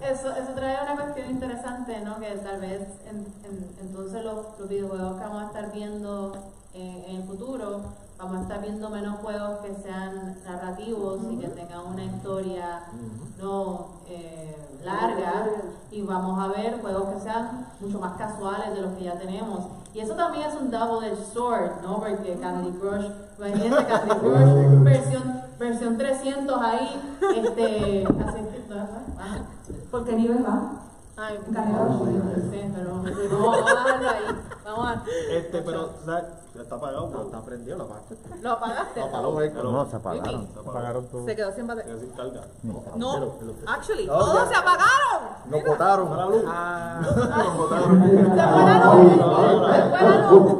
Ya eso, eso, trae una cuestión interesante, ¿no? Que tal vez en- en- entonces los, los videojuegos que vamos a estar viendo en, en el futuro, vamos a estar viendo menos juegos que sean narrativos y que tengan una historia no eh, larga y vamos a ver juegos que sean mucho más casuales de los que ya tenemos. Y eso también es un double-edged sword, ¿no? Porque Candy Crush, imagínense Candy Crush versión, versión 300 ahí, este, así ah, ¿Por qué nivel va? Ay, Candy Crush. sí, pero dejarlo ahí, vamos a, Este, pero, ¿sabes? Ya está apagado, pero está prendido la parte. lo apagaste. No, apagó, eh, pero- No, se apagaron. Se apagaron todos. Se quedó sin Se batería. quedó sin carga. No, actually, todos se apagaron. Nos botaron. la luz. Ah. Nos botaron. Se fue la luz, se fue la luz.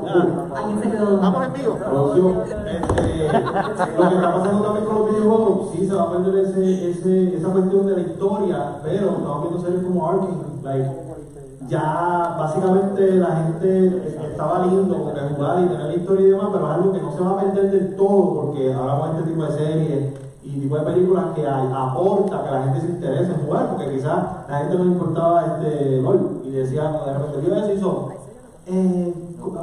Alguien se quedó. Estamos en vivo. Este, lo que está pasando también con los videojuegos, sí se va a perder ese, ese, esa cuestión de la historia, pero estamos viendo series como Arkane, like, ya básicamente la gente estaba lindo como que jugar y tener la historia y demás, pero es algo que no se va a perder del todo porque ahora con este tipo de series y tipo de películas que hay, aporta que la gente se interese en jugar, porque quizás la gente no le importaba este LOL y decía, no, de repente vio eso hizo, eh,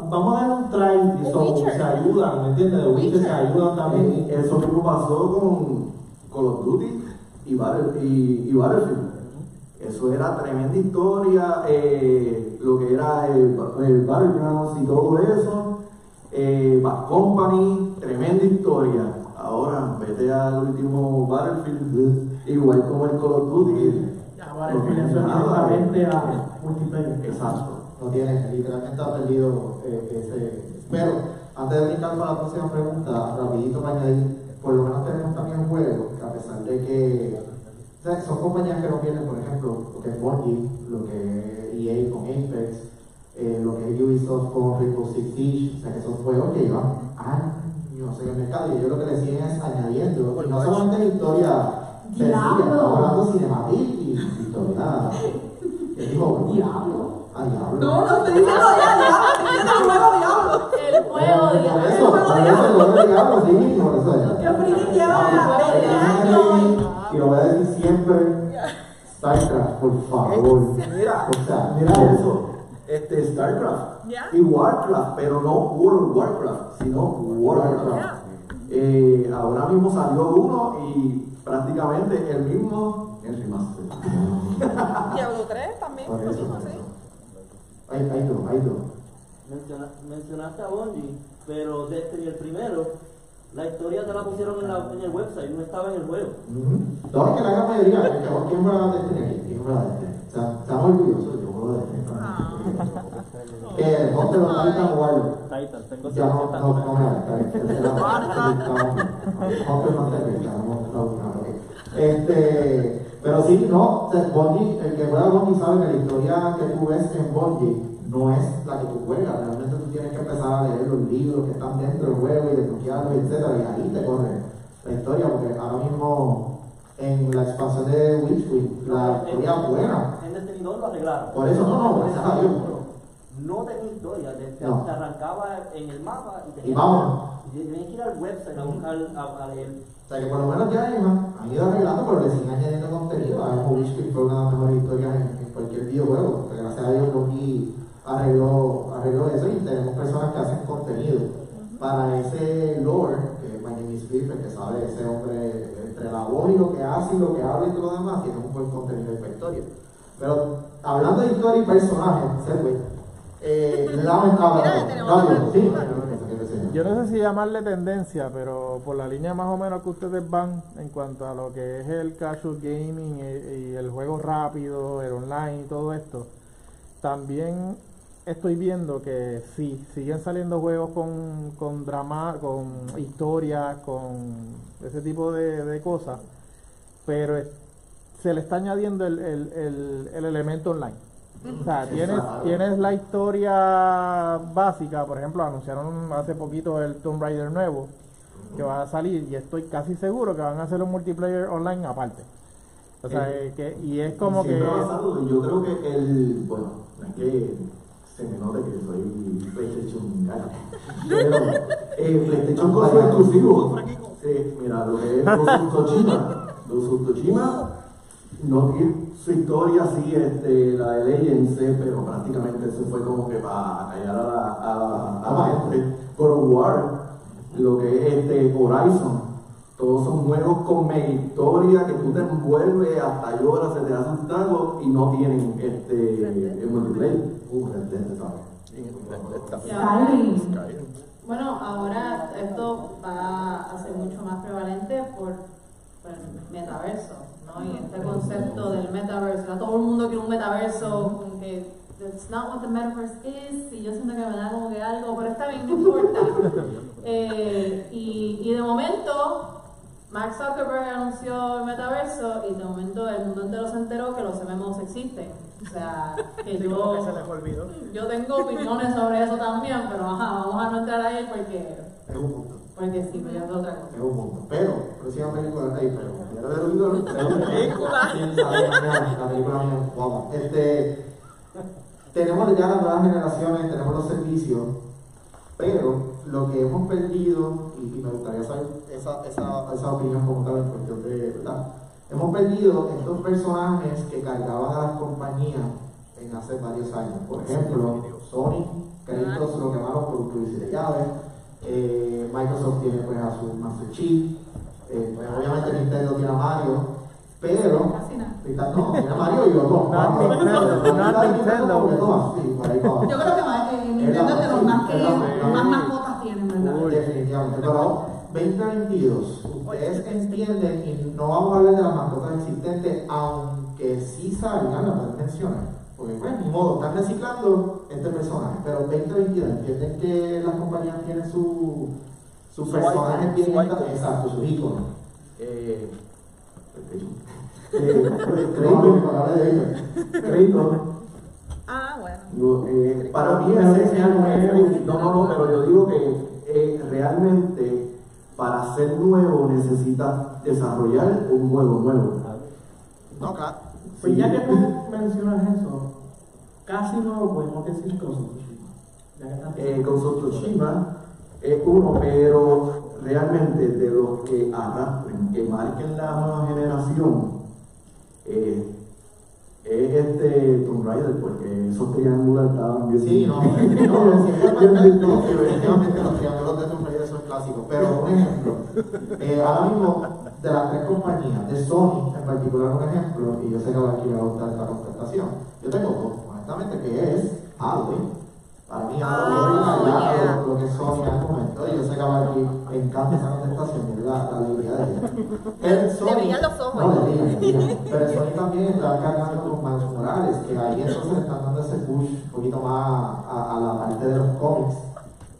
vamos a dar un try, y so, se ayudan, ¿me entiendes? De Witcher se ayudan también. Eh, eso mismo pasó con Call of Duty y, y, y Battlefield. Eso era tremenda historia, eh, lo que era el, el Battlegrounds y todo eso. Eh, Bad Company, tremenda historia. Ahora, vete al último Battlefield, igual como el Call of Duty. No tiene eso es nada. directamente a multiplayer. Exacto. no tiene, literalmente ha perdido eh, ese. Pero antes de brincar para la próxima pregunta, rapidito para añadir, por lo menos tenemos también juegos que a pesar de que sea, son compañías que no pierden, por ejemplo, lo que es Bungie, lo que es EA con Apex, eh, lo que es Ubisoft con Rainbow Six Siege, o sea que son juegos que llevan años en el mercado y ellos lo que le siguen es añadiendo, y no solamente la historia sencilla, Diablo. estamos hablando cinemática y historia. ¿Qué dijo? Diablo. Ah, diablo. No, no estoy diciendo ya, diablo, diciendo el juego diablo. El juego, Por eso, por eso voy a diablo, sí, por eso es. Ah, desde años. Y lo voy a decir siempre, StarCraft, por favor. Mira, O sea, mira eso. Este, StarCraft y Warcraft, pero no World of Warcraft, sino Warcraft. Eh, ahora mismo salió uno y prácticamente el mismo en remaster. Diablo 3 también, Por lo eso, mismo, sí. Hay, hay dos, hay dos. Menciona- mencionaste a Bungie, pero Destiny el primero, la historia te la pusieron en, la, en el website, no estaba en el juego. Ujú. No, es que la gran mayoría, el que ¿quién juega Destiny aquí? ¿Quién juega Destiny? O sea, estamos orgullosos, yo juego Destiny. Que el Hunter lo está jugando. Titan, tengo Ya no, 700 no, no, no, no te no, no, no. Este, pero sí, no, Bungie, el que juega Bungie sabe que la historia que tú ves en Bungie no es la que tú juegas, realmente tú tienes que empezar a leer los libros que están dentro del juego y desbloquearlos, etcétera, y ahí te corre la historia, porque ahora mismo en la expansión de Witchwind, la historia es buena. En Destiny 2 lo arreglaron. Por eso no, no, gracias a Dios. No tenía historia, te, No. te arrancaba en el mapa y tenías Y vámonos. y tenías que ir al website a buscar, a, a leer. O sea que por lo menos ya han, ido arreglando, pero le siguen añadiendo contenido. A Witchfield fue una de las mejores historias en, en cualquier videojuego. Porque gracias a Dios Bungie arregló, arregló eso y tenemos personas que hacen contenido para ese lore, que My Name is Flipper, que sabe ese hombre entre la voz y lo que hace y lo que habla y todo lo demás, tiene un buen contenido de historia. Pero hablando de historia y personajes, Segway, eh, lamentable. Gabriel, sí. Yo no sé si llamarle tendencia, pero por la línea más o menos que ustedes van en cuanto a lo que es el casual gaming y, y el juego rápido, el online y todo esto, también estoy viendo que sí, siguen saliendo juegos con, con drama, con historias, con ese tipo de, de cosas, pero es- se le está añadiendo el, el- el- el elemento online. O sea, tienes, tienes la historia básica, por ejemplo, anunciaron hace poquito el Tomb Raider nuevo que va a salir y estoy casi seguro que van a hacer un multiplayer online aparte. O sea, Eh, que, y es como que... Yo creo que el, bueno, no es que se me note que soy PlayStation gana, pero eh, PlayStation con su exclusivo. Sí, mira, lo que es Ghost Tsushima, Ghost Tsushima no tiene su historia así, este, la de Legends, eh, pero prácticamente eso fue como que para callar a la, a la, a. God of War, lo que es este Horizon, todos son juegos con historia que tú te envuelves hasta lloras, se te hace un taco y no tienen este el multiplayer. Uh, Red Dead, ¿sabes? Skyrim. Bueno, ahora esto va a ser mucho más prevalente por, por el metaverso, ¿no? Y este concepto del metaverso, todo el mundo quiere un metaverso, como que that's not what the metaverse is, y yo siento que me da como que algo, pero está bien, no importa. Eh, y, y de momento, Mark Zuckerberg anunció el metaverso y de momento el mundo entero se enteró que los MMOs existen. O sea, que yo... se les olvidó. Yo tengo opiniones sobre eso también, pero ajá, vamos a no entrar ahí porque, Es un punto. porque sí, pero ya es otra cosa. Es un punto. Pero, próxima película ahí, pero. Ya te lo digo, ¿no? Película. La película mía, guapa. Este. Tenemos ya las nuevas generaciones, tenemos los servicios, pero lo que hemos perdido, y, y me gustaría saber esa, esa, esa opinión como tal en cuestión de, ¿verdad? Hemos perdido estos personajes que cargaban a las compañías en hace varios años. Por ejemplo, Sony, créditos lo que llamaron por producir de llaves, eh, Microsoft tiene pues a su Master Chief, eh, pues, obviamente Nintendo tiene a Mario, pero no, tiene a Mario y para abajo. Yo creo que más, eh, de los más que la- más mascotas tienen, ¿verdad? Uy. Definitivamente, pero 2022, ustedes entienden, y no vamos a hablar de las mascotas existentes, aunque sí salgan, las pueden mencionar, porque bueno, ni modo, están reciclando este personaje, pero 2022, entienden que las compañías tienen su, sus Su personajes bien exacto, sus iconos. Eh, Eh, crédito, para hablar de ellos. crédito. Ah, bueno. No, eh, para mí es no, no, no, pero yo digo que eh, realmente para ser nuevo necesitas desarrollar un juego nuevo. No, claro. Pues ya que tú mencionas eso, casi no lo podemos decir con Tsushima. Ya que están- Eh, con Tsushima es uno, pero realmente de los que arrastren, que marquen la nueva generación, eh, es este Tomb Raider, porque esos triángulos estaban bien. Sí, no, no, no, definitivamente los triángulos de Tomb Raider son clásicos. Pero un ejemplo, eh, ahora mismo de las tres compañías, de Sony en particular un ejemplo, y yo sé que ahora aquí va a gustar esta contestación. Yo tengo dos, honestamente, que es Halloween. Para mí Halloween Oh, yeah. lo, lo que momento. Y yo sé que ahora aquí me encanta esa contestación, y es la, la alegría de ella. Pero Sony, Le los ojos. No, le. Pero Sony también está cargando con Miles Morales, que ahí entonces están dando ese push un poquito más a, a la parte de los cómics.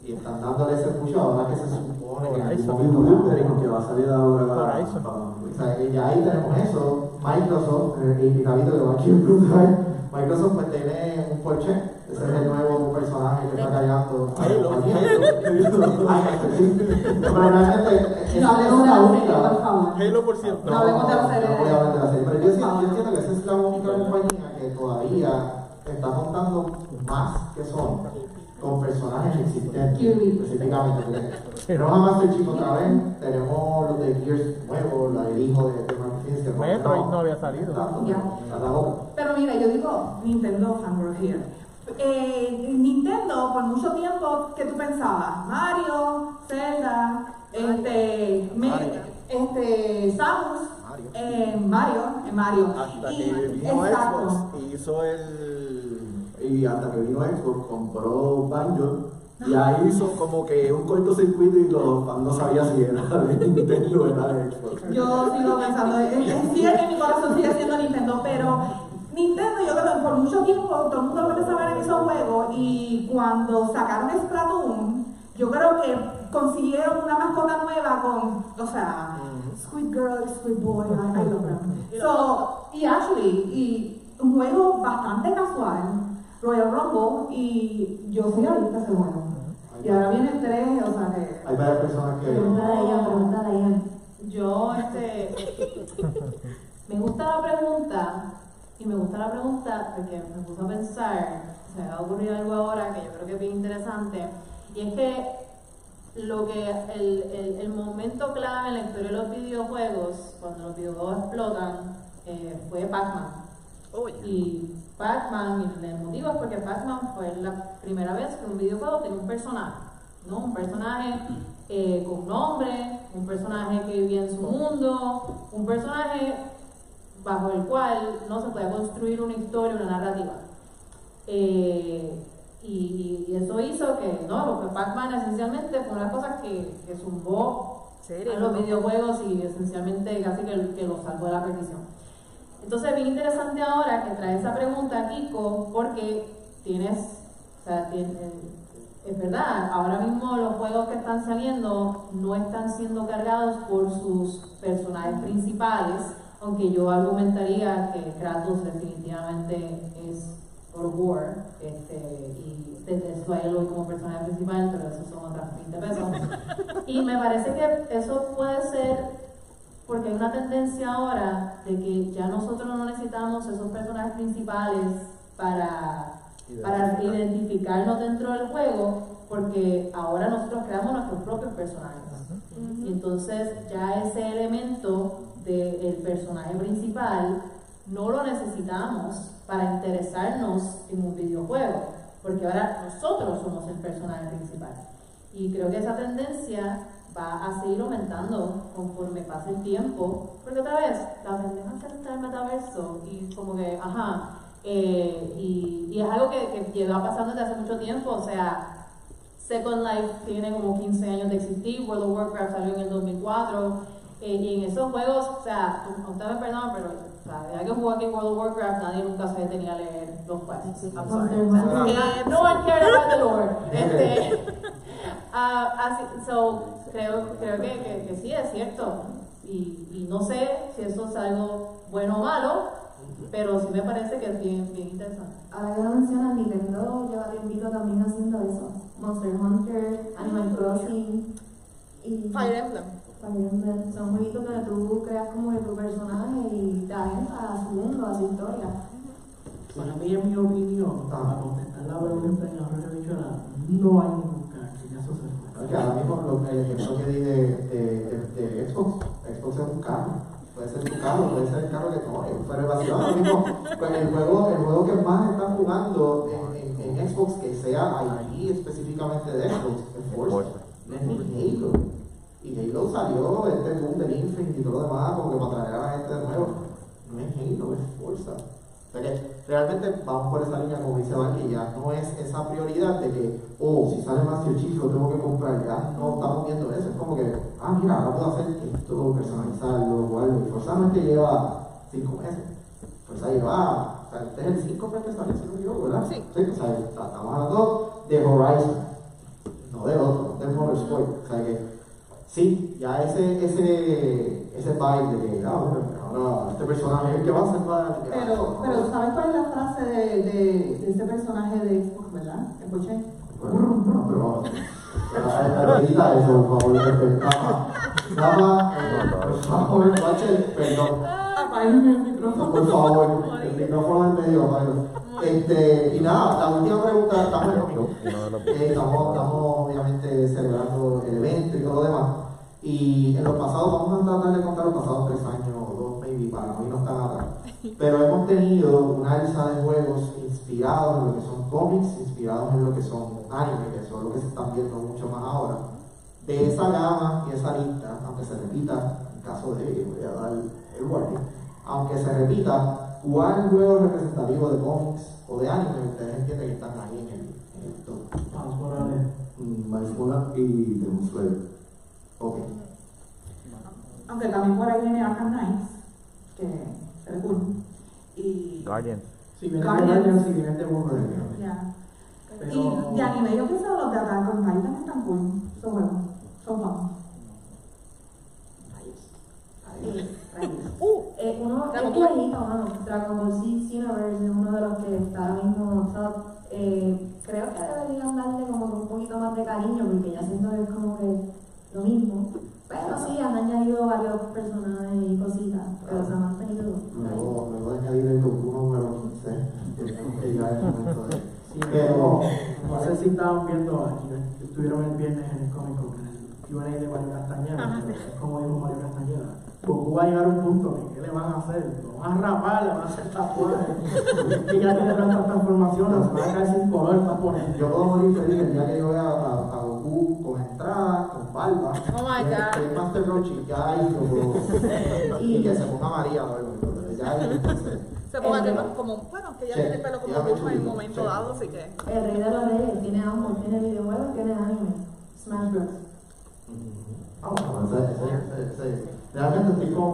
Y están dándole ese push ahora que se supone que. Y momento Wolverine, que va a salir ahora para, para- o sea, ya ahí tenemos eso. Microsoft, eh, y David lo va brutal. Microsoft pues tiene un Porsche, ese es el nuevo personaje que está sí. Pero realmente, esa es de la la serie, única. Halo por siempre. No hablemos de la serie. No voy a hablar de la serie, pero yo, entiendo que esa es la única compañía que todavía está montando más que son con personajes existentes Kirby. específicamente. Tenemos a Master Chief otra vez, tenemos los de Gears nuevos, la del hijo de, Metroid no había salido. Pero mira, yo digo Nintendo Fangirl here. Eh, Nintendo, por mucho tiempo, ¿qué tú pensabas? Mario, Zelda, este, me- este, Samus, eh, Mario, eh, Mario. Hasta Y- que vino exacto. Xbox y hizo el. Y hasta que vino Xbox, compró Banjo. Y ahí hizo como que un cortocircuito y los fans no sabía si era de Nintendo o era de Xbox. Yo sigo pensando, es, es cierto que mi corazón sigue siendo Nintendo, pero Nintendo yo creo que por mucho tiempo todo el mundo lo que saber en esos juegos y cuando sacaron Splatoon, yo creo que consiguieron una mascota nueva con, o sea, Squid Girl, Squid Boy, I, I love them. So, y actually, y un juego bastante casual, Royal Rumble, y yo soy adicta a ese juego. Y ahora viene el 3, o sea que... Hay varias personas que. Pregúntale a ella, pregúntale a ella. Yo, este, me gusta la pregunta, y me gusta la pregunta porque me puso a pensar, se me va a ocurrir algo ahora que yo creo que es bien interesante, y es que lo que, el, el, el momento clave en la historia de los videojuegos, cuando los videojuegos explotan, eh, fue Pac-Man. Oh, yeah. Y Pac-Man, y el motivo es porque Pac-Man fue la primera vez que un videojuego tenía un personaje, ¿no? Un personaje eh, con nombre, un personaje que vivía en su mundo, un personaje bajo el cual no se podía construir una historia, una narrativa. Eh, y, y eso hizo que, no, lo que Pac-Man esencialmente fue una cosas que, que zumbó ¿Serio? a los videojuegos y esencialmente casi que, que los salvó de la perdición. Entonces, bien interesante ahora que trae esa pregunta, Kiko, porque tienes, o sea, tien- eh, es verdad, ahora mismo los juegos que están saliendo no están siendo cargados por sus personajes principales, aunque yo argumentaría que Kratos definitivamente es of War, este, y desde hoy como personaje principal, pero eso son otras 20 pesos. Y me parece que eso puede ser porque hay una tendencia ahora de que ya nosotros no necesitamos esos personajes principales para, para identificarnos dentro del juego, porque ahora nosotros creamos nuestros propios personajes. Y entonces ya ese elemento del personaje principal no lo necesitamos para interesarnos en un videojuego, porque ahora nosotros somos el personaje principal. Y creo que esa tendencia va a seguir aumentando conforme pase el tiempo, porque otra vez, la pendeja está el metaverso y como que, ajá, eh, y, y es algo que, que lleva pasando desde hace mucho tiempo, o sea, Second Life tiene como 15 años de existir, World of Warcraft salió en el 2004, eh, y en esos juegos, o sea, ustedes me perdonan, pero o sea, ya que jugó aquí World of Warcraft, nadie nunca se detenía a leer los quests. I'm sorry. O sea, no one cared about the lore. Este, ah, así, so, creo, creo que, que, que sí, es cierto. Y, y no sé si eso es algo bueno o malo, pero sí me parece que es bien, bien interesante. Ahora que lo mencionas, Nintendo lleva tiempito también haciendo eso. Monster Hunter, Animal Crossing y Fire Emblem. Son jueguitos donde tú creas como que tu personaje y te adentra a su mundo, a su historia. Para mí, en mi opinión, para contestar la pregunta en la hora que mencionaba, no hay ningún ya eso se. Porque ahora mismo lo, el ejemplo que di de, de, de, de Xbox, Xbox es un carro. Puede ser tu carro, puede ser el carro que no, pero vacío ahora mismo, pues el juego, el juego que más están jugando en, en, en Xbox, que sea ahí específicamente de Xbox, es Forza. No es Halo. Y Halo salió, este boom del Infinite y todo lo demás, como que para traer a la gente de nuevo. No es Halo, es Forza. O sea que realmente vamos por esa línea, como dice Val, que ya no es esa prioridad de que, oh, si sale Chief lo tengo que comprar, ya no estamos viendo eso. Es como que, ah, mira, ahora puedo hacer esto, personalizarlo o algo. Y Forza no es que lleva cinco meses. Forza lleva, o sea, este es el 5 que sale, si equivoco, ¿verdad? Sí. o sea, estamos hablando de Horizon, no del otro, del Motorsport. O sea que, sí, ya ese, ese, ese vibe de que, ah, bueno, ahora este personaje es el que va a salvar. Pero, pero ¿sabes cuál es la frase de, de, de este personaje de Xbox, verdad? ¿Escuché? Bueno, no, pero. Edita eso, por favor. Eh, por favor, Rachel, perdón. Apáguenme el micrófono. Por favor, el micrófono en medio, apáguelo. Este, y nada, la última pregunta, estamos, eh, estamos, estamos obviamente celebrando el evento y todo lo demás. Y en los pasados, vamos a tratar de contar los pasados tres años o dos, maybe, para no irnos tan atrás. Pero hemos tenido una alza de juegos inspirados en lo que son cómics, inspirados en lo que son anime, que son lo que se están viendo mucho más ahora. De esa gama y esa lista, aunque se repita, en caso de, voy a dar el warning, aunque se repita, ¿cuál juego representativo de cómics o de anime ustedes entienden que están ahí en el, en el top? Vamos por. Miles Morales y Demon Slayer. Ok. Aunque también por ahí viene Arkham Knights, que se ve cool. Y. Guardian. Si viene de Guardians. Guardian, si viene de Wolverine. Ya. Pero- Y de anime, yo pienso los de Attack on Titan están cool. Son buenos. Son fun. Uh, eh, uno, es viejito, mano. Dragon Ball Z Xenoverse es uno de los que está ahora mismo top. Eh, creo que deberían darle como un poquito más de cariño porque ya siento que es como que lo mismo. Pero sí, han añadido varios personajes y cositas, pero se han mantenido. Luego, luego de añadir el Goku número 15, entiendo que ya es momento de. Sí, Pero, no sé si estaban viendo aquí, estuvieron el viernes en el Comic Con, en el Q&A de Mario Castañeda, como dijo Mario Castañeda, Goku va a llegar a un punto que ¿qué le van a hacer? Lo van a rapar, le van a hacer tatuajes, y ya tiene tantas transformaciones, se van a caer sin color para poner. yo puedo morir feliz el día que yo vea a, a Goku con entrada, con barba, Oh my que- God. que Master Roshi, como. y que se ponga María o algo, ya entonces. Se ponga El que como, bueno, que ya Sí, tiene el pelo como Goku en un momento sí. dado, así que. El rey de los reyes tiene ambos, tiene videojuegos, tiene anime. Smash Bros. Bueno, ese- ese- ese- ese- realmente estoy con,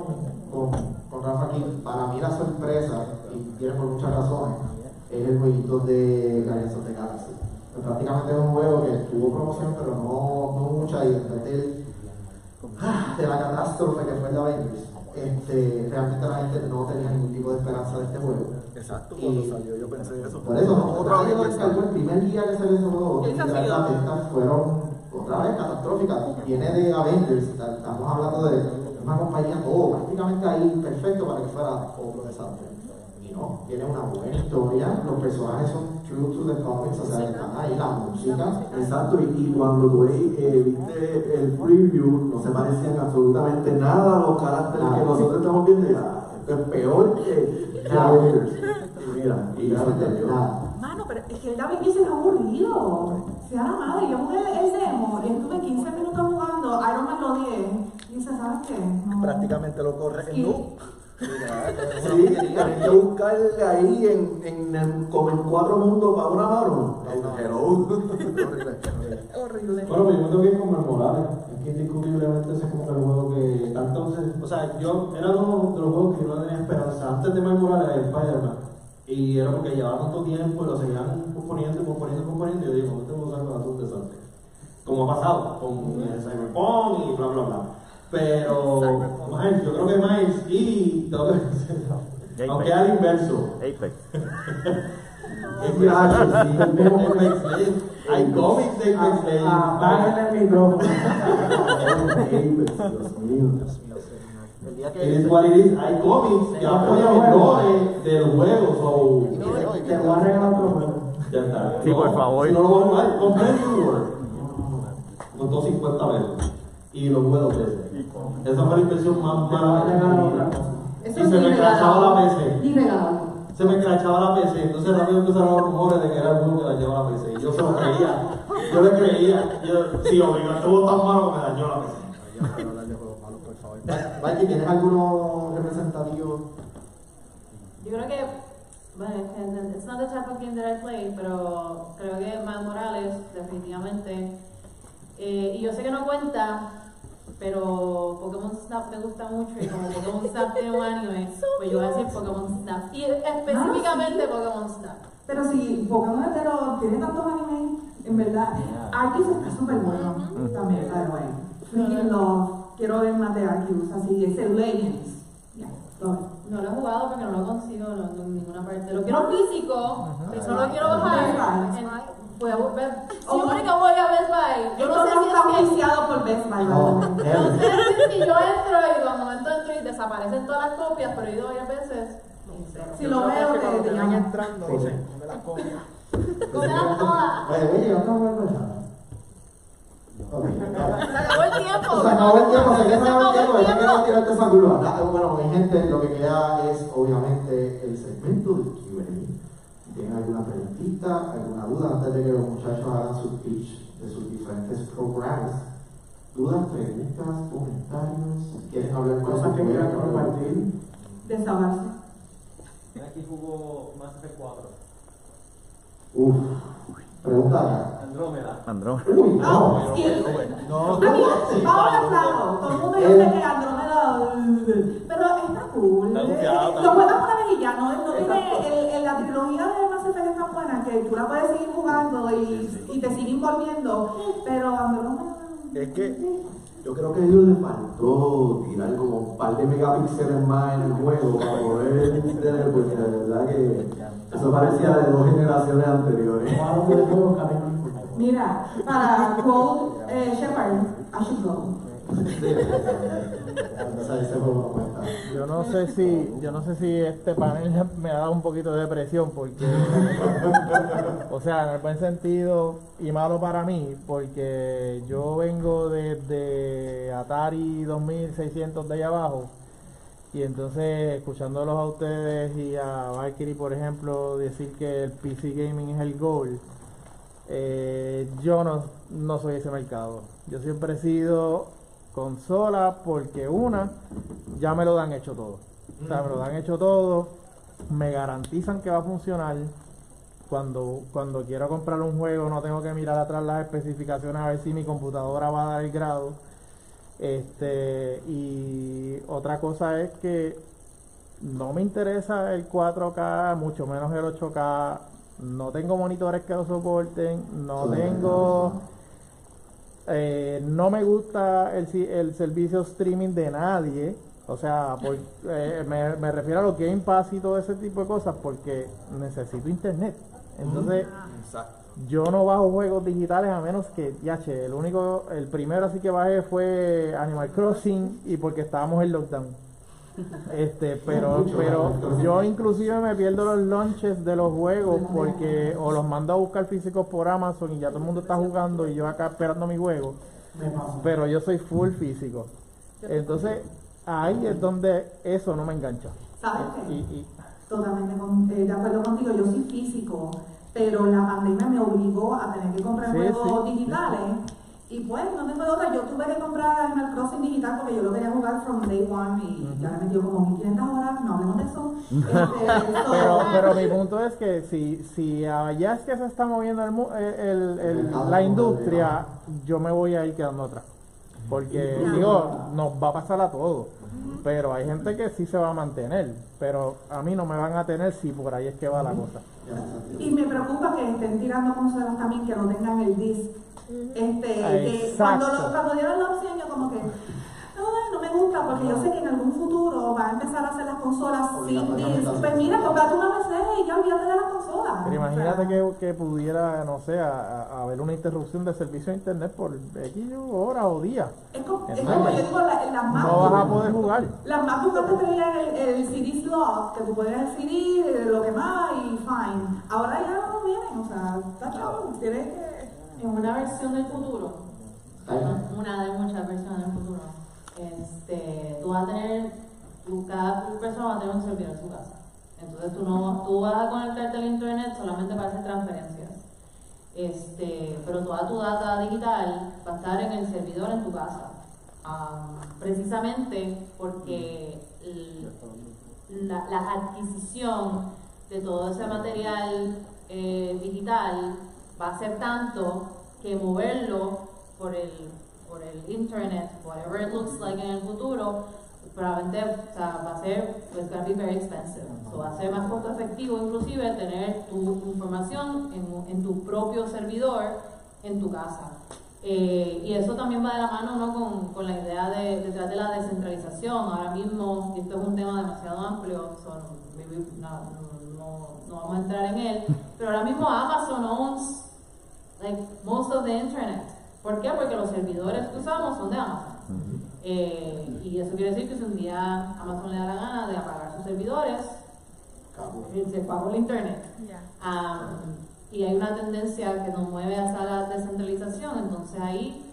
con, con Rafa aquí. Para mí la sorpresa, y tiene por muchas razones, es el jueguito de Guardians of the Galaxy. Pues prácticamente es un juego que tuvo promoción, pero no, no mucha, y después del, ah, de la catástrofe que fue el de Avengers, este, realmente la gente no tenía ningún tipo de esperanza de este juego. Exacto, cuando salió yo pensé eso. Por eso, no, otra vez lo descargó el primer día que salió ese juego, ventas fueron otra vez catastróficas. Viene de Avengers, estamos hablando de una compañía, todo prácticamente ahí perfecto para que fuera otro desastre. Y no, tiene una buena historia, los personajes son true to the comics, o sea, están ahí, la música. Exacto, y, y cuando tú eh, viste el preview, no se parecían absolutamente nada a los caracteres que nosotros estamos viendo. Ya, que es peor que Jaggers. Mira, y ya se Nada. Mano, pero es que el David es aburrido. Sea la madre, yo jugué el demo y estuve 15 minutos jugando, Iron Man lo 10. Y dice, ¿sabes qué? No. Prácticamente lo corre en Sí. noob. Sí, tenés que buscarle ahí en, en el, como en cuatro mundos para una mano. Hello. Horrible. Bueno, pues yo tengo que ir con Morales. Es que indiscutiblemente ese es como que el juego que tanto se- O sea, yo era uno de los juegos que yo no tenía esperanza. Antes de Miles Morales, Spider-Man. Y era porque llevaba tanto tiempo y lo seguían y posponiendo. Y yo digo, va a ser un desastre. Como ha pasado con el Cyberpunk y bla, bla, bla. Pero, Miles, yo creo que Miles y. Tengo. Aunque al inverso. Apex. Apex. Hay cómics de Apex Legends. Apaguen el micrófono. Dios mío. El día It que is what it is. Hay cómics que apoyan el lore del juego. So, Te voy a regalar otro juego. Ya está. Sí, por favor. Si no lo voy a jugar, compré el New World. Costó 50 pesos. Y lo jugué dos veces. Esa fue la inversión más Te voy a mala de regalar mi otra vida. cosa. Eso Y se me crachaba la. PC. Se me crachaba la PC. Entonces rápido empezaron los rumores de que era el juego que dañaba la PC. Y yo se lo creía. Yo le creía. Yo, sí, obligado. Estuvo tan malo que me dañó la PC. Valky, ¿tienes alguno representativo? Yo creo que, bueno, es que it's not the type of game that I play, pero creo que Miles Morales, definitivamente. Eh, y yo sé que no cuenta, pero Pokémon Snap me gusta mucho y como Pokémon Snap tiene un anime, pues yo voy a decir Pokémon Snap. Y específicamente Pokémon Snap. Pero si Pokémon entero tiene tantos animes, en verdad, Arceus está súper bueno también, by the way. Freaking love, quiero ver más de Arceus, así, es el Legends. Ya, todo. No lo he jugado porque no lo consigo no, en ninguna parte. Lo quiero físico, eso lo quiero bajar. Voy a volver. Siempre que voy a Best Buy, yo no sé no si está auspiciado por Best Buy. No sé si yo entro y de momento entro y desaparecen todas las copias, pero he ido varias veces. Si lo veo, te te van entrando, me las copias. Cógelas todas. Oye, oye, ¿dónde voy a Se acabó el tiempo. Se acabó el tiempo, se Se acabó el tiempo, el yo quiero tirarte esa curva. Ah, Bueno, mi gente, lo que queda es obviamente el segmento de Q&A. ¿Tienen alguna preguntita, alguna duda antes de que los muchachos hagan su pitch de sus diferentes programas? ¿Dudas, preguntas, comentarios? ¿Quieren hablar con Cosas que quieran compartir. Desahogarse. Aquí jugó Effect 4. Uf, pregunta. Andrómeda. Andrómeda. Uy, no. No, skills. No, A mí, ahora claro, todo el mundo dice que Andrómeda, pero está cool. Lo puedes poner y ya, no, no tiene, el, el- la trilogía de Mass Effect es tan buena que tú la puedes seguir jugando y, y te sigue envolviendo, pero Andrómeda... Es que yo creo que a ellos les faltó tirar como un par de megapíxeles más en el juego para poder tener, porque de verdad que eso parecía de dos generaciones anteriores. Mira, para Cole eh, Shepard, I should go. Yo no sé si, yo no sé si este panel me ha dado un poquito de depresión porque, o sea, en el buen sentido y malo para mí, porque yo vengo desde Atari 2600 de allá abajo y entonces escuchándolos a ustedes y a Valkyrie, por ejemplo, decir que el PC gaming es el goal, eh, yo no, no soy ese mercado. Yo siempre he sido consola porque una, ya me lo dan hecho todo. O sea, me lo dan hecho todo, me garantizan que va a funcionar. Cuando, cuando quiero comprar un juego no tengo que mirar atrás las especificaciones a ver si mi computadora va a dar el grado. Este, y otra cosa es que no me interesa el 4K, mucho menos el 8K. No tengo monitores que lo soporten, no Sí, tengo... eh, no me gusta el, si- el servicio streaming de nadie. O sea, por- eh, me, me refiero a los Game Pass y todo ese tipo de cosas porque necesito internet. Entonces, yo no bajo juegos digitales a menos que, ya che, el único, el primero así que bajé fue Animal Crossing y porque estábamos en lockdown. Este, pero, pero yo inclusive me pierdo los launches de los juegos porque o los mando a buscar físicos por Amazon y ya todo el mundo está jugando y yo acá esperando mi juego. Pero yo soy full físico. Entonces, ahí es donde eso no me engancha. ¿Sabes qué? Y, y- Totalmente con- eh, de acuerdo contigo, yo soy físico, pero la pandemia me obligó a tener que comprar Sí, juegos sí. digitales. Y pues no tengo de otra, yo tuve que comprar Animal Crossing digital porque yo lo quería jugar from day one y ya le he metido como 1500 horas, no hablemos de eso. Este, so- pero, pero mi punto es que si, si allá es que se está moviendo el, mu- el- el- la industria, yo me voy a ir quedando atrás. Porque digo, nos va a pasar a todos. Pero hay gente que sí se va a mantener. Pero a mí no me van a tener si por ahí es que va la cosa. Y me preocupa que estén tirando consolas también que no tengan el disc. Este, que Exacto. cuando, lo- cuando dieron la opción, yo como que, no, no me gusta, porque yo sé que en algún futuro va a empezar a hacer las consolas sin disc. Pues mira, comprate una PC y ya olvídate de las consolas. Pero imagínate que, que pudiera, no sé, a- a- haber una interrupción de servicio de internet por X horas o días. Es como, es como yo digo, la- las más. No vas a poder jugar. Las más antes traían el, el CD slot, que tú ponías el CD, lo quemaba y fine. Ahora ya no vienen, o sea, está chavo, tienes que. En una versión del futuro, una de muchas versiones del futuro, este, tú vas a tener, cada persona va a tener un servidor en su casa. Entonces tú no, tú vas a conectarte al internet solamente para hacer transferencias. Este, pero toda tu data digital va a estar en el servidor en tu casa. Am, precisamente porque la adquisición de todo ese material eh, digital va a ser tanto que moverlo por el, por el internet, whatever it looks like en el futuro, probablemente o sea, va a ser, it's gonna be very expensive. So, va a ser más costo efectivo inclusive tener tu información en, en tu propio servidor en tu casa. Eh, y eso también va de la mano ¿no? con, con la idea de, detrás de la descentralización. Ahora mismo, y esto es un tema demasiado amplio, son, no- no- no vamos a entrar en él, pero ahora mismo Amazon owns like, most of the internet. ¿Por qué? Porque los servidores que usamos son de Amazon. Eh, y eso quiere decir que si un día Amazon le da la gana de apagar sus servidores, se pagó el internet. Am, y hay una tendencia que nos mueve hacia la descentralización, entonces ahí,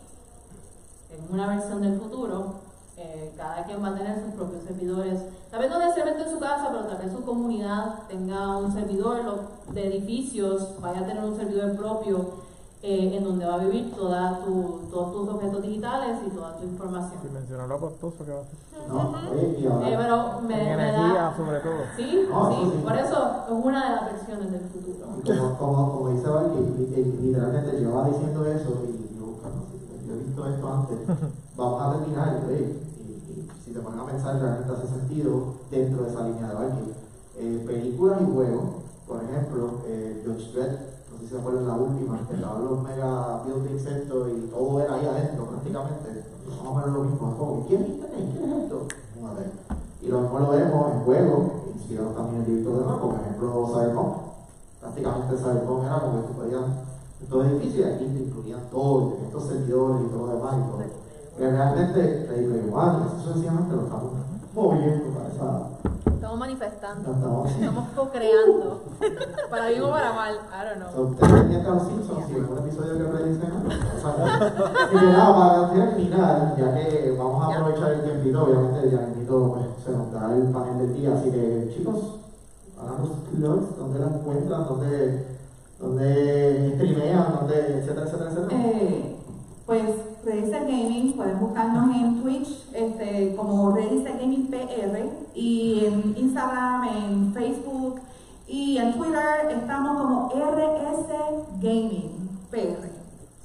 en una versión del futuro, eh, cada quien va a tener sus propios servidores, tal vez no necesariamente en su casa, pero tal vez su comunidad tenga un servidor lo- de edificios, vaya a tener un servidor propio eh, en donde va a vivir toda tu- todos tus objetos digitales y toda tu información. Y mencionar lo costoso que va a ser. No, ahora- Eh, pero me, En me energía, da... sobre todo. Sí, Ah, sí, sí. por eso es una de las versiones del futuro. Como, como, como dice Val, que li- que literalmente llevaba diciendo eso y yo, bueno, si- yo he visto esto antes, vamos a terminar, y, y si te pones a pensar, realmente hace sentido dentro de esa línea de Valky. Eh, películas y juegos, por ejemplo, eh, Judge Dredd, no sé si se acuerdan la última, que estaban los mega buildings estos y todo era ahí adentro prácticamente, más o menos lo mismo, ¿quién es internet? ¿Quién es esto? Y lo mismo lo vemos en juegos, inspirados también en libritos de rock, por ejemplo, Cyberpunk prácticamente Cyberpunk era como que tú podías estos edificios y aquí te incluían todo, estos servidores y todo lo demás y todo. Pero realmente Ready Player One, eso sencillamente lo estamos para esa. Estamos manifestando. Estamos- Estamos co-creando. para bien o para mal. I don't know. So, Ustedes tenían que los Simpsons y un episodio que realicen. Y que nada, para terminar, ya que vamos a aprovechar el tiempito, obviamente ya el tiempito pues, se nos da el panel del día, así que chicos, hagamos blogs, ¿dónde la encuentran? ¿Dónde, dónde streamean? ¿Dónde, etcétera, etcétera, etcétera? Eh, pues Rediset Gaming, pueden buscarnos en Twitch este, como Rediset Gaming PR y en Instagram, en Facebook y en Twitter estamos como RS Gaming PR.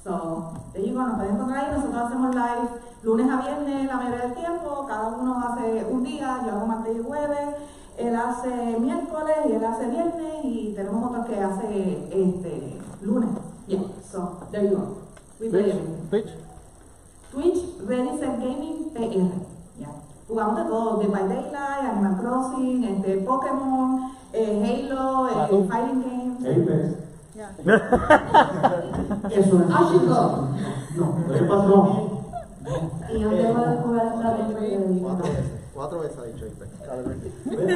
So, te digo, nos pueden encontrar ahí, nosotros hacemos live lunes a viernes la mayoría del tiempo, cada uno hace un día, yo hago martes y jueves, él hace miércoles y él hace viernes y tenemos otro que hace este lunes. Yeah, so there you go. We everything. Twitch. Twitch, Ready Set Gaming PR. Ya. Jugamos de todo, Dead by Daylight, Animal Crossing, este, Pokémon, eh, Halo, eh. Fighting Games. Apex. Eso es. Should go. No, ¿qué pasó? Y jugar de Cuatro veces. Cuatro veces ha dicho Ipe.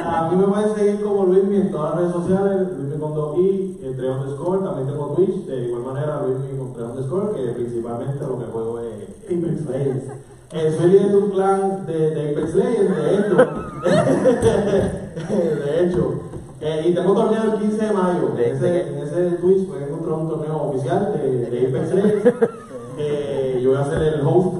A mí me pueden seguir como Luismi en todas las redes sociales, Luismi con dos i, entre underscore, también tengo Twitch, de igual manera Luismi con tres underscore, que principalmente lo que juego es Apex Legends. Eh, soy líder de un clan de, de Apex Legends, de hecho. de hecho. Eh, y tengo torneo el 15 de mayo. En ese, en ese Twitch pueden encontrar un torneo oficial de, de Apex Legends. Eh, yo voy a ser el host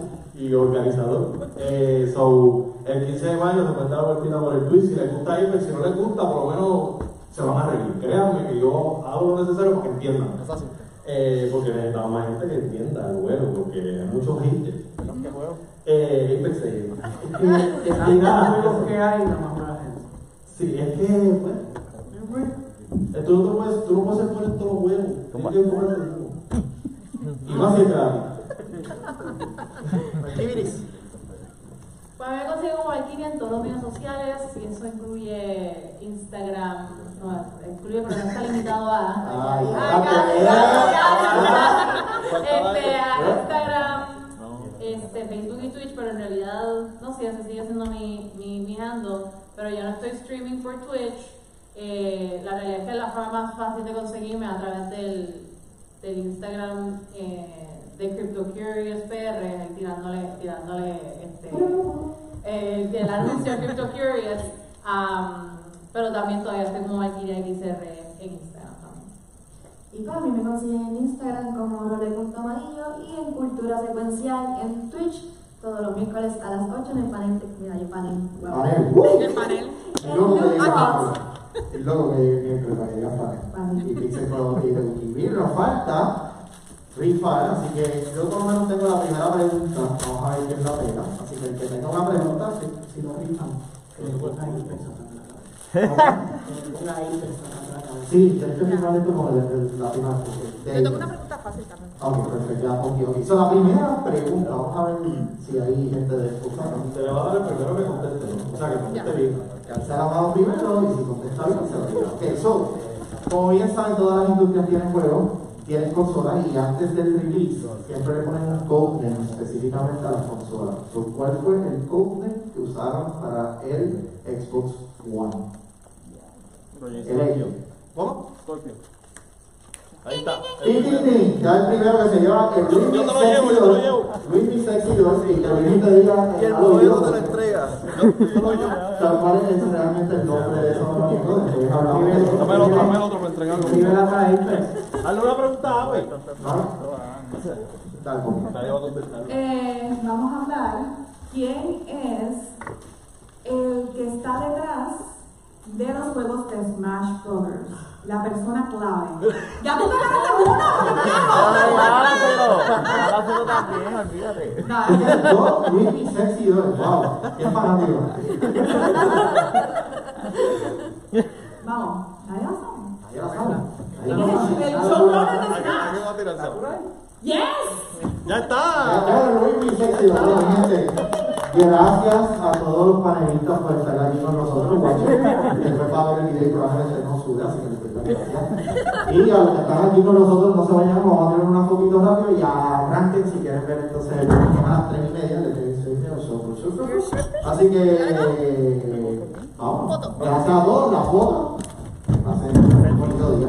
y organizador. Eh, so, el 15 de mayo se dar la vueltita por el Twitch. Si les gusta Apex, si no les gusta, por lo menos se van a reír. Créanme que yo hago lo necesario para que entiendan. Eh, porque necesitamos más gente que entienda el juego, porque hay muchos haters. Eh, Apex Legends. Es que, es que nada, los que hay, nada más la gente. Sí, es que, pues, eh, tú, no puedes, tú no puedes ser por todos los huevos. Tienes que comer el. Y más si gratis. Pues me consigo como Valkyria en todos los medios sociales y eso incluye Instagram, no, incluye pero no está limitado a, Ay, a Instagram, este, Facebook y Twitch, pero en realidad no sé, ese sigue siendo mi, mi, mi handle, pero yo no estoy streaming por Twitch. Eh, la realidad es que la forma más fácil de conseguirme a través del, del Instagram eh, de CryptoCurious PR, ahí tirándole, tirándole este, eh, el anuncio CryptoCurious, um, pero también todavía estoy como Valkyria XR en Instagram también. Y para mí me consiguen en Instagram como role.amarillo y en Cultura Secuencial en Twitch todos los miércoles a las 8 en el panel. Mira, yo panel. wow. Panel. ¡Uh! El panel. El logo que diga panel. El logo que diga panel. Y Pixel y nos falta Fire, así que yo por lo menos tengo la primera pregunta. Vamos a ver quién la pega. Así que el que tenga una pregunta, si, si no rifan. Que le ponga ahí pensando en la cabeza. Que le ponga ahí pensando en la cabeza. Sí, firmando con el, el- la primera. Yo tengo una pregunta fácil también. Ok, perfecto, ya, ok, ok. So, la primera pregunta, vamos a ver si hay gente de Fusano. Se le va a dar el primero que conteste. O sea, que conteste bien. Que alce la mano primero y si contesta bien, se lo diga. Ok, so, como bien saben, todas las industrias tienen juegos, tienen consolas y antes del release siempre le ponen un codename específicamente a las consolas. So, ¿Cuál fue el codename que usaron para el Xbox One? El X. ¿Cómo? Ahí está. Tin, tin, tin. Ya el primero que se lleva el Luis Yo te lo llevo, yo te lo llevo. Luis Mi Sexy Doors y que Luis te diga Y el modelo te lo entrega. ¿Cuál es realmente el nombre de esos eso. Dame el otro, dame el otro para entregarlo. Escríbela por ahí, pues. Hazle una pregunta, güey. Eh, vamos a hablar quién es el que está detrás de los juegos de Smash Brothers. La persona clave. Ya tú te ganaste uno, Hágaselo también, olvídate. carajo. Yo, Luis Mi Sexy Doors, wow. Qué fanático. Vamos, lo sabe. Ahí la sabe. Ahí ¿Quién la es sabe. el showrunner de ¿A Smash? quién va a tirar Sakurai? Yes. ¡Ya Ya está! Gracias a todos los panelistas por estar aquí con nosotros. Guacho, después va a ver el video y probablemente no sube, así que les doy las gracias. Y a los que están aquí con nosotros, no se vayan, vamos a tener una fotito rápido y arranquen si quieren ver entonces el próximo a las 3 y media de televisión. Así que, vamos. Gracias a todos, la foto. Pasen un bonito día.